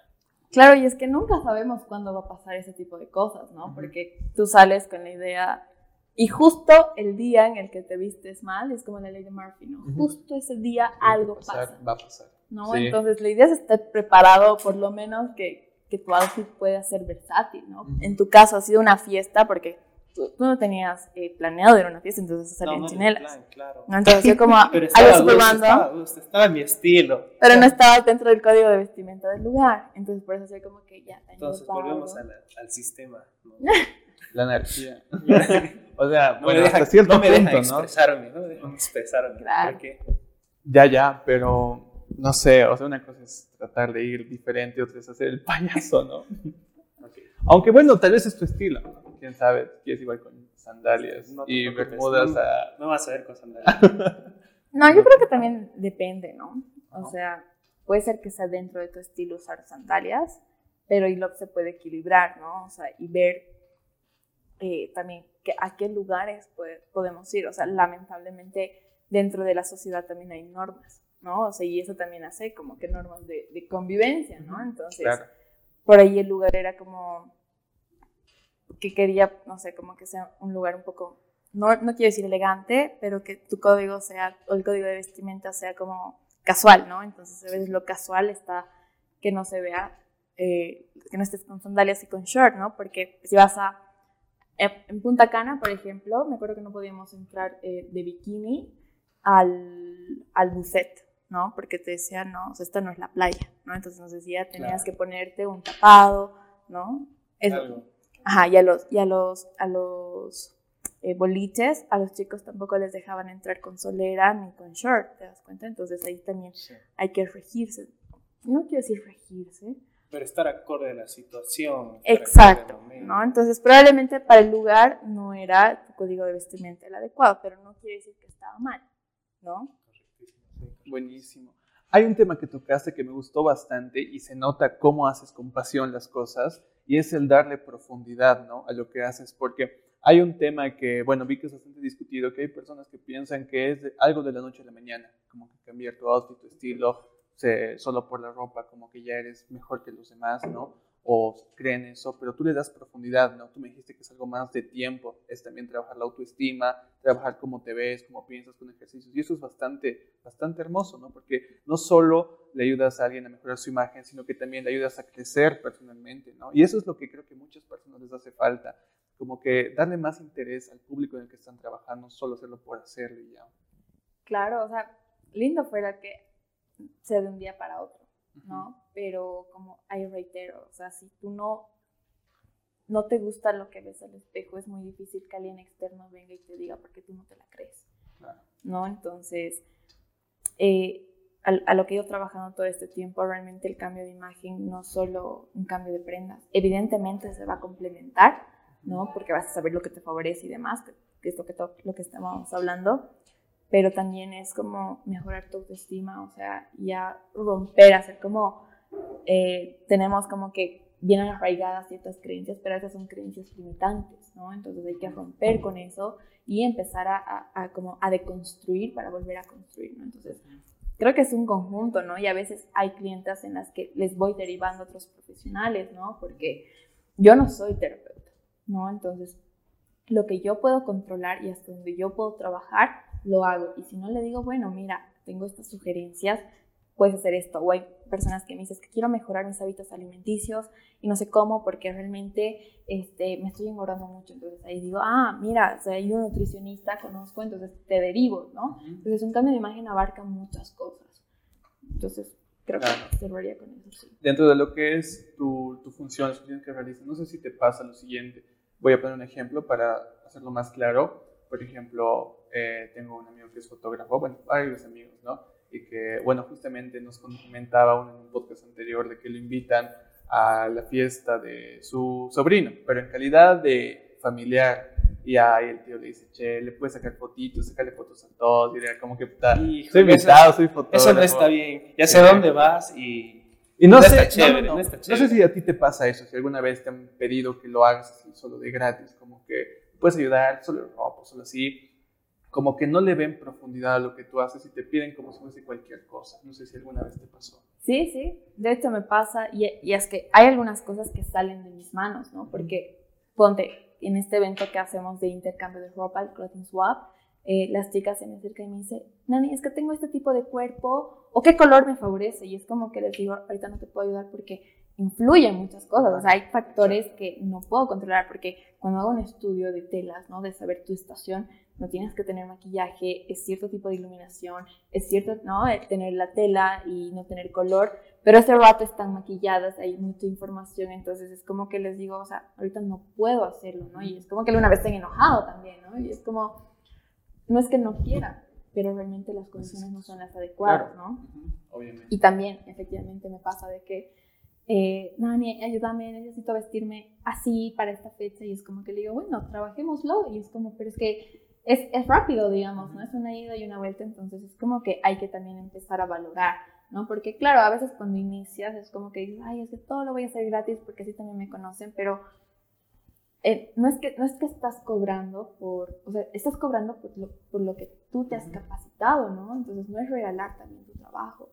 Claro, y es que nunca sabemos cuándo va a pasar ese tipo de cosas, ¿no? Porque tú sales con la idea y justo el día en el que te vistes mal, es como la ley de Murphy, ¿no? Justo ese día algo pasa. Va a pasar. ¿no? Entonces la idea es estar preparado, por lo menos que, que tu outfit pueda ser versátil, ¿no? En tu caso ha sido una fiesta porque tú, no tenías eh, planeado ir a una fiesta, entonces salían no, chinelas. claro. Entonces yo como pero estaba, algo estaba, estaba en mi estilo. Pero no estaba dentro del código de vestimenta del lugar, entonces por eso soy como que ya. Entonces volvemos al, al sistema. La energía. O sea, bueno, hasta cierto no me punto, deja expresarme, ¿no? Me deja expresarme. Claro. Ya, ya, pero no sé, o sea, una cosa es tratar de ir diferente, otra es hacer el payaso, ¿no? Aunque bueno, tal vez es tu estilo, quién sabe, quieres igual con sandalias y bermudas no, a... No vas a ver con sandalias. no, yo creo que también depende, ¿no? O sea, puede ser que sea dentro de tu estilo usar sandalias, pero lo se puede equilibrar, ¿no? O sea, y ver eh, también a qué lugares podemos ir. O sea, lamentablemente dentro de la sociedad también hay normas, ¿no? O sea, y eso también hace como que normas de, convivencia, ¿no? Entonces, por ahí el lugar era como que quería, no sé, como que sea un lugar un poco, no, no quiero decir elegante, pero que tu código sea, o el código de vestimenta sea como casual, ¿no? Entonces, a veces lo casual está que no se vea, eh, que no estés con sandalias y con short, ¿no? Porque si vas a en Punta Cana, por ejemplo, me acuerdo que no podíamos entrar eh, de bikini al, al buffet, ¿no? Porque te decían, no, o sea, esta no es la playa, ¿no? Entonces nos decía, tenías que ponerte un tapado, ¿no? Ajá, y a los, y a los, a los eh, boliches, a los chicos tampoco les dejaban entrar con solera ni con short, ¿te das cuenta? Entonces ahí también hay que regirse. No quiero decir regirse. Pero estar acorde a la situación. Exacto, ¿no? Entonces probablemente para el lugar no era tu código de vestimenta el adecuado, pero no quiere decir que estaba mal, ¿no? Buenísimo. Hay un tema que tocaste que me gustó bastante y se nota cómo haces con pasión las cosas y es el darle profundidad ¿no? a lo que haces, porque hay un tema que, bueno, vi que es bastante discutido, que hay personas que piensan que es algo de la noche a la mañana, como que cambiar tu outfit, tu estilo, solo por la ropa, como que ya eres mejor que los demás, ¿no? o creen eso, pero tú le das profundidad, ¿no? Tú me dijiste que es algo más de tiempo, es también trabajar la autoestima, trabajar cómo te ves, cómo piensas con ejercicios, y eso es bastante, bastante hermoso, ¿no? Porque no solo le ayudas a alguien a mejorar su imagen, sino que también le ayudas a crecer personalmente, ¿no? Y eso es lo que creo que muchas personas les hace falta, como que darle más interés al público en el que están trabajando, solo hacerlo por hacerlo y ya. Claro, o sea, lindo fuera que sea de un día para otro ¿no? Pero como ahí reitero, o sea, si tú no, no te gusta lo que ves al espejo, es muy difícil que alguien externo venga y te diga porque tú no te la crees, ¿no? Entonces, eh, a, lo que he ido trabajando todo este tiempo, realmente el cambio de imagen no solo un cambio de prendas, evidentemente se va a complementar, ¿no? Porque vas a saber lo que te favorece y demás, que, es lo que, lo que estamos hablando, pero también es como mejorar tu autoestima, o sea, ya romper, hacer como, eh, tenemos como que vienen arraigadas ciertas creencias, pero esas son creencias limitantes, ¿no? Entonces hay que romper con eso y empezar a, a, como a deconstruir para volver a construir, ¿no? Entonces, creo que es un conjunto, ¿no? Y a veces hay clientas en las que les voy derivando a otros profesionales, ¿no? Porque yo no soy terapeuta, ¿no? Entonces, lo que yo puedo controlar y hasta donde yo puedo trabajar, lo hago. Y si no le digo, bueno, mira, tengo estas sugerencias, puedes hacer esto. O hay personas que me dicen que quiero mejorar mis hábitos alimenticios y no sé cómo porque realmente este, me estoy engordando mucho. Entonces ahí digo, ah, mira, o hay un nutricionista, conozco, entonces te derivo, ¿no? Entonces un cambio de imagen abarca muchas cosas. Entonces creo que cerraría con eso. Dentro de lo que es tu, tu función, las funciones que realizas, no sé si te pasa lo siguiente. Voy a poner un ejemplo para hacerlo más claro. Por ejemplo, eh, tengo un amigo que es fotógrafo, bueno, varios amigos, ¿no? Y que, bueno, justamente nos comentaba en un podcast anterior de que lo invitan a la fiesta de su sobrino, pero en calidad de familiar. Y ahí el tío le dice, che, le puedes sacar fotitos, sacarle fotos a todos. Y era como que, puta, soy invitado, soy fotógrafo. Eso no está bien. Ya sé dónde vas y y no, sé, chévere, no, sé si a ti te pasa eso, si alguna vez te han pedido que lo hagas así, solo de gratis, como que puedes ayudar, solo ropa, solo así como que no le ven profundidad a lo que tú haces y te piden como si fuese cualquier cosa. No sé si alguna vez te pasó. Sí, sí, de hecho me pasa y, y es que hay algunas cosas que salen de mis manos, ¿no? Porque, ponte, en este evento que hacemos de intercambio de ropa, el Clothing Swap, eh, las chicas se me acercan y me dicen, Nani, es que tengo este tipo de cuerpo, o qué color me favorece, y es como que les digo, ahorita no te puedo ayudar porque influyen muchas cosas, o sea, hay factores que no puedo controlar, porque cuando hago un estudio de telas, ¿no? De saber tu estación, no tienes que tener maquillaje, es cierto tipo de iluminación, es cierto, ¿no? Tener la tela y no tener color, pero este rato están maquilladas, hay mucha información, entonces es como que les digo, o sea, ahorita no puedo hacerlo, ¿no? Y es como que una vez estén enojado también, ¿no? Y es como, no es que no quiera, pero realmente las condiciones no son las adecuadas, ¿no? Obviamente. Y también, efectivamente, me pasa de que, eh, Nani, ayúdame, necesito vestirme así para esta fecha, y es como que le digo, bueno, trabajémoslo, y es como, pero es que es, es, rápido, digamos, ¿no? Es una ida y una vuelta, entonces es como que hay que también empezar a valorar, ¿no? Porque claro, a veces cuando inicias es como que dices, ay, es que todo lo voy a hacer gratis porque así también me conocen, pero eh, no, es que, no es que estás cobrando por, o sea, estás cobrando por lo, por lo que tú te has capacitado, ¿no? Entonces no es regalar también tu trabajo,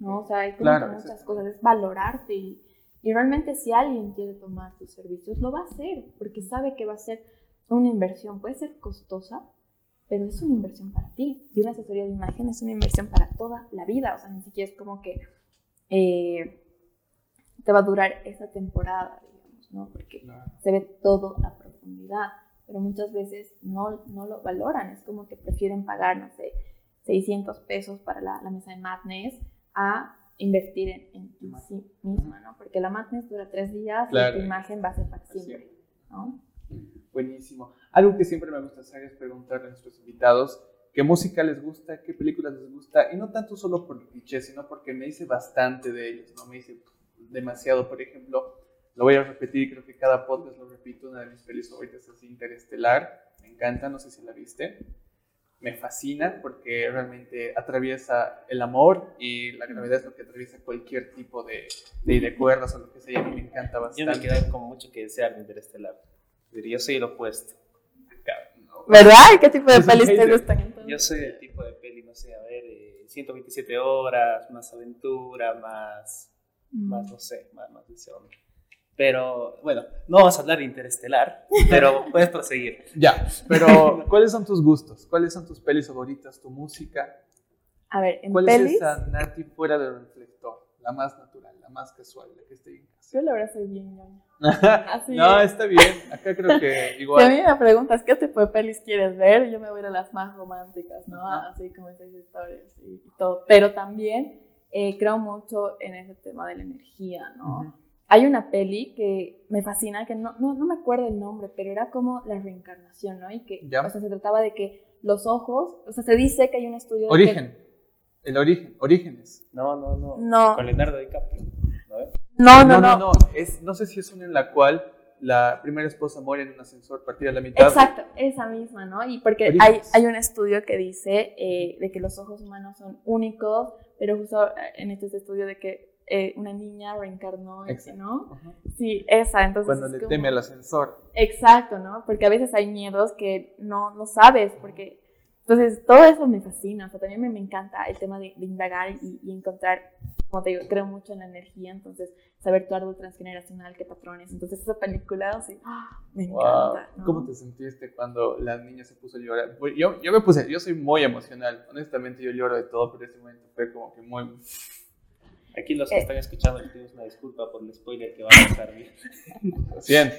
¿no? O sea, hay muchas cosas, es valorarte y, y realmente si alguien quiere tomar tus servicios, lo va a hacer, porque sabe que va a ser una inversión. Puede ser costosa, pero es una inversión para ti. Y una asesoría de imagen es una inversión para toda la vida. O sea, ni siquiera es como que eh, te va a durar esa temporada, digamos, ¿no? Porque se ve todo a profundidad. Pero muchas veces no, no lo valoran. Es como que prefieren pagar, no sé, 600 pesos para la, mesa de Madness a invertir en, sí misma, ¿no? Porque la madness dura tres días y tu imagen va a ser para siempre, ¿no? Buenísimo. Algo que siempre me gusta hacer es preguntarle a nuestros invitados qué música les gusta, qué películas les gusta, y no tanto solo por cliché, sino porque me dice bastante de ellos, ¿no? Me dice demasiado, por ejemplo, lo voy a repetir, creo que cada podcast lo repito, una de mis películas favoritas es Interestelar, me encanta, no sé si la viste, me fascina porque realmente atraviesa el amor y la gravedad es lo que atraviesa cualquier tipo de, de, cuerdas o lo que sea, a mí me encanta bastante. Yo me quedé con mucho que desear de Interestelar, yo soy el opuesto. ¿Verdad? ¿Qué tipo de pelis te gustan Yo soy el tipo de peli, no sé, a ver, 127 eh, horas, más aventura, más, mm. más no sé, más, más de ese hombre. Pero bueno, no vamos a hablar de Interestelar, pero puedes proseguir. Ya, pero ¿cuáles son tus gustos? ¿Cuáles son tus pelis favoritas? ¿Tu música? A ver, en ¿Cuál pelis? es esa Nati fuera del reflector? La más natural, la más casual, la que esté en casa. Yo la verdad soy bien ñoña. no, está bien. Acá creo que igual. Si a mí me preguntas qué tipo de pelis quieres ver, yo me voy a las más románticas, ¿no? Así como esas historias y todo. Pero también eh, creo mucho en ese tema de la energía, ¿no? Hay una peli que me fascina, que no, no, no, me acuerdo el nombre, pero era como la reencarnación, ¿no? Y que, o sea, se trataba de que los ojos, o sea, se dice que hay un estudio... Origen. El origen, orígenes. No, no, no. No. Con Leonardo DiCaprio. ¿no? No, no, no. No, Es, no sé si es una en la cual la primera esposa muere en un ascensor partida a la mitad. Exacto, esa misma, ¿no? Y porque hay, hay, un estudio que dice eh, de que los ojos humanos son únicos, pero justo eh, en este estudio de que eh, una niña reencarnó ¿no? Sí, esa, entonces... Cuando le teme al ascensor. Exacto, ¿no? Porque a veces hay miedos que no, no sabes, porque... Entonces, todo eso me fascina, o sea, también me, me encanta el tema de, indagar y, encontrar, como te digo, creo mucho en la energía, entonces, saber tu árbol transgeneracional, qué patrones, entonces esa película, sí, ¡ah! me encanta. ¿Cómo te sentiste cuando la niña se puso a llorar? Yo, yo me puse, yo soy muy emocional, honestamente yo lloro de todo, pero ese momento fue como que muy Aquí los que eh. están escuchando les pido una disculpa por el spoiler que va a pasar bien. Siento.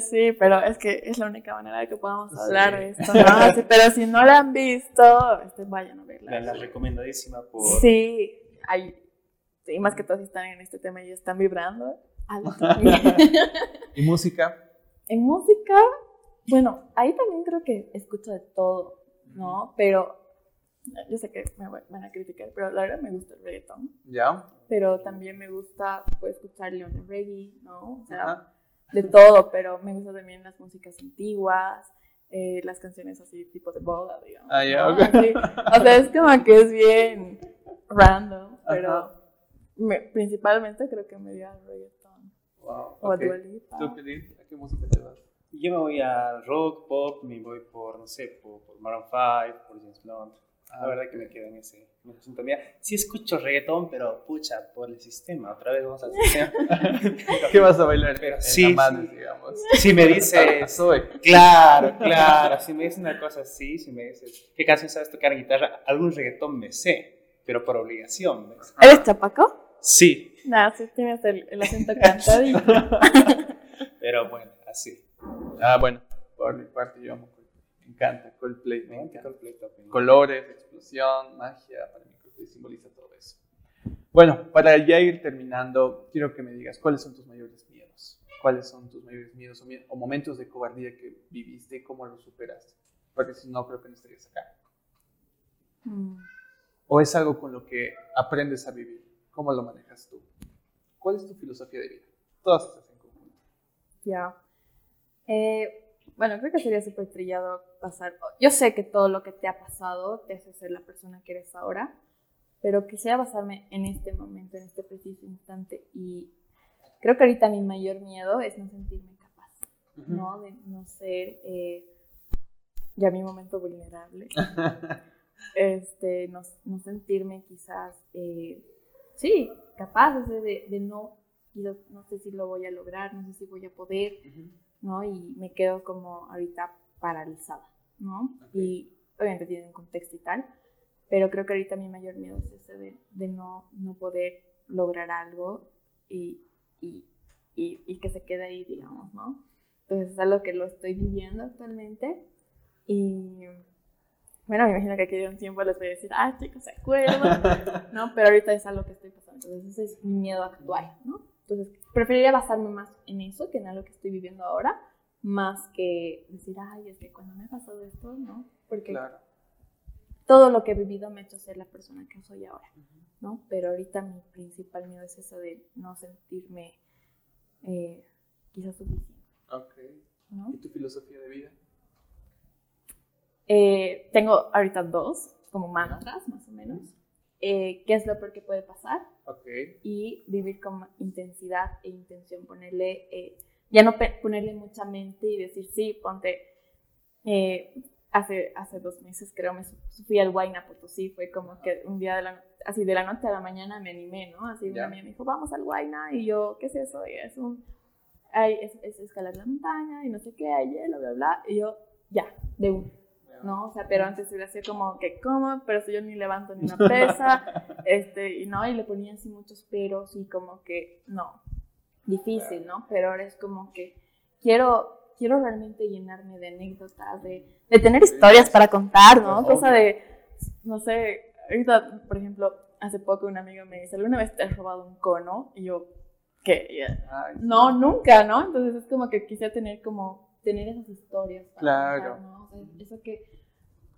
sí, pero es que es la única manera de que podamos hablar de esto, ¿no? pero si no la han visto, este, vayan a verla. La, recomendadísima por... Sí, hay, sí, más que todos están en este tema y están vibrando. ¿Y música? En música, bueno, ahí también creo que escucho de todo, ¿no? Pero yo sé que me van a criticar, pero la verdad me gusta el reggaetón. Ya. Pero también me gusta pues, escuchar Leon Reggae, ¿no? O sea, de todo, pero me gustan también las músicas antiguas, eh, las canciones así tipo de boda, digamos. Ah, ya, O sea, es como que es bien random, pero principalmente creo que me dio al reggaetón. Wow. O a ¿Tú, Felipe, a qué música te vas? Yo me voy a rock, pop, me voy por, no sé, por, por Maroon 5, por James Blunt. La verdad que me quedo en ese, asunto. Mira, sí escucho reggaetón, pero pucha, por el sistema. Otra vez vamos al sistema. ¿Qué vas a bailar? Pero sí, sí, digamos. Si me dices... Soy. Claro, claro. Si me dices una cosa así, si me dices, ¿qué canción sabes tocar en guitarra? Algún reggaetón me sé, pero por obligación. ¿Eres chapaco? Sí. Nada, sí tienes el, el acento cantadito. pero bueno, así. Ah, bueno, por mi parte yo amo encanta Coldplay, me encanta. Colores, explosión, magia, para mí Coldplay simboliza todo eso. Bueno, para ya ir terminando, quiero que me digas cuáles son tus mayores miedos. ¿Cuáles son tus mayores miedos o, momentos de cobardía que viviste y cómo los superaste? Porque si no, creo que no estarías acá. Mm. ¿O es algo con lo que aprendes a vivir? ¿Cómo lo manejas tú? ¿Cuál es tu filosofía de vida? Todas esas en conjunto. Ya. Eh, bueno, creo que sería súper trillado pasar. Yo sé que todo lo que te ha pasado te hace ser la persona que eres ahora, pero quisiera basarme en este momento, en este preciso instante. Y creo que ahorita mi mayor miedo es no sentirme capaz, ¿no? De no ser eh, ya mi momento vulnerable. este, no, no, sentirme quizás, eh, sí, capaz de, de, no, no sé si lo voy a lograr, no sé si voy a poder. ¿No? Y me quedo como ahorita paralizada, ¿no? Y obviamente tiene un contexto y tal, pero creo que ahorita mi mayor miedo es ese de, de no, no poder lograr algo y, y, y, que se quede ahí, digamos, ¿no? Entonces es algo que lo estoy viviendo actualmente y bueno, me imagino que aquí de un tiempo les voy a decir, ah, chicos, ¿se acuerdan? ¿No? Pero ahorita es algo que estoy pasando. Entonces, ese es mi miedo actual, ¿no? Entonces, preferiría basarme más en eso que en algo que estoy viviendo ahora, más que decir, ay, es que cuando me ha pasado esto, ¿no? Porque todo lo que he vivido me ha hecho ser la persona que soy ahora, ¿no? Pero ahorita mi principal miedo es eso de no sentirme eh, quizás suficiente. Ok. ¿Y tu filosofía de vida? Eh, tengo ahorita dos, como mantras más o menos. Eh, ¿Qué es lo peor que puede pasar? Okay. Y vivir con intensidad e intención, ponerle, eh, ya no ponerle mucha mente y decir, sí, ponte, hace, hace dos meses creo me fui al Huayna Potosí, fue como que un día de la, así de la noche a la mañana me animé, ¿no? Así una amiga me dijo, vamos al Huayna, y yo, ¿qué es eso? Y es un, es, es, escalar la montaña, y no sé qué, hay hielo, bla, bla, y yo, ya, de uno ¿no? O sea, pero antes hubiera sido como que, ¿cómo? Pero si yo ni levanto ni una pesa, este, y no, y le ponía así muchos peros y como que, no, difícil, ¿no? Pero ahora es como que quiero, quiero realmente llenarme de anécdotas, de, de tener historias para contar, ¿no? Cosa de, no sé, ahorita, por ejemplo, hace poco un amigo me dice, ¿alguna vez te has robado un cono? Y yo, ¿qué? no, nunca, ¿no? Entonces es como que quisiera tener como tener esas historias. claro. ¿no? eso que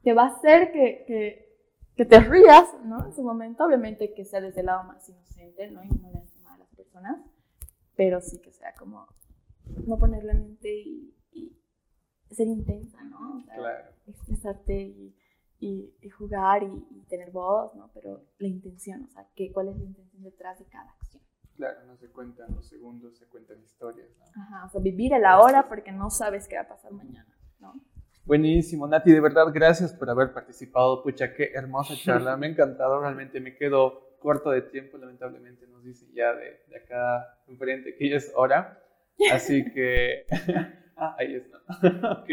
te va a hacer que, que, que, te rías, ¿no? En su momento, obviamente que sea desde el lado más inocente, ¿no? Y no lastimar a las personas, pero sí que sea como no ponerle mente y, y ser intensa, ¿no? claro. Expresarte y, y, y jugar y, tener voz, ¿no? Pero la intención, o sea, que, ¿cuál es la intención detrás de cada? Claro, no se cuentan los segundos, se cuentan historias. ¿no? Ajá, o sea, vivir el ahora porque no sabes qué va a pasar mañana, ¿no? Buenísimo, Nati, de verdad, gracias por haber participado. Pucha, qué hermosa charla, me ha encantado, realmente me quedo corto de tiempo, lamentablemente nos dicen ya de, de acá enfrente que ya es hora, así que... ah, ahí está. ok.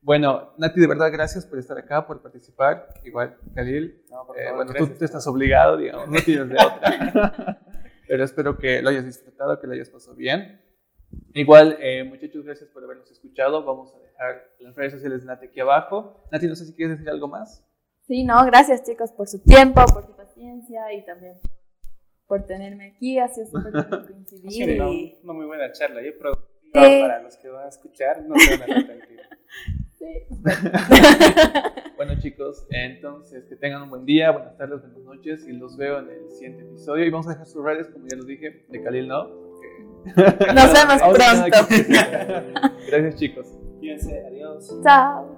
Bueno, Nati, de verdad, gracias por estar acá, por participar. Igual, Khalil. No, eh, bueno, tú, tú, estás obligado, digamos, no tienes de otra. pero espero que lo hayas disfrutado, que lo hayas pasado bien. Igual, eh, muchachos, gracias por habernos escuchado. Vamos a dejar las redes sociales de Nati aquí abajo. Nati, no sé si quieres decir algo más. Sí, no, gracias chicos por su tiempo, por su paciencia y también por tenerme aquí. Ha sido súper coincidir. Sí, una muy buena charla. Yo para los que van a escuchar, no se van a Sí. bueno chicos, entonces que tengan un buen día, buenas tardes, buenas noches y los veo en el siguiente episodio. Y vamos a dejar sus redes, como ya los dije, de Khalil No. Nos vemos pronto. Gracias chicos. Cuídense, adiós. Chao.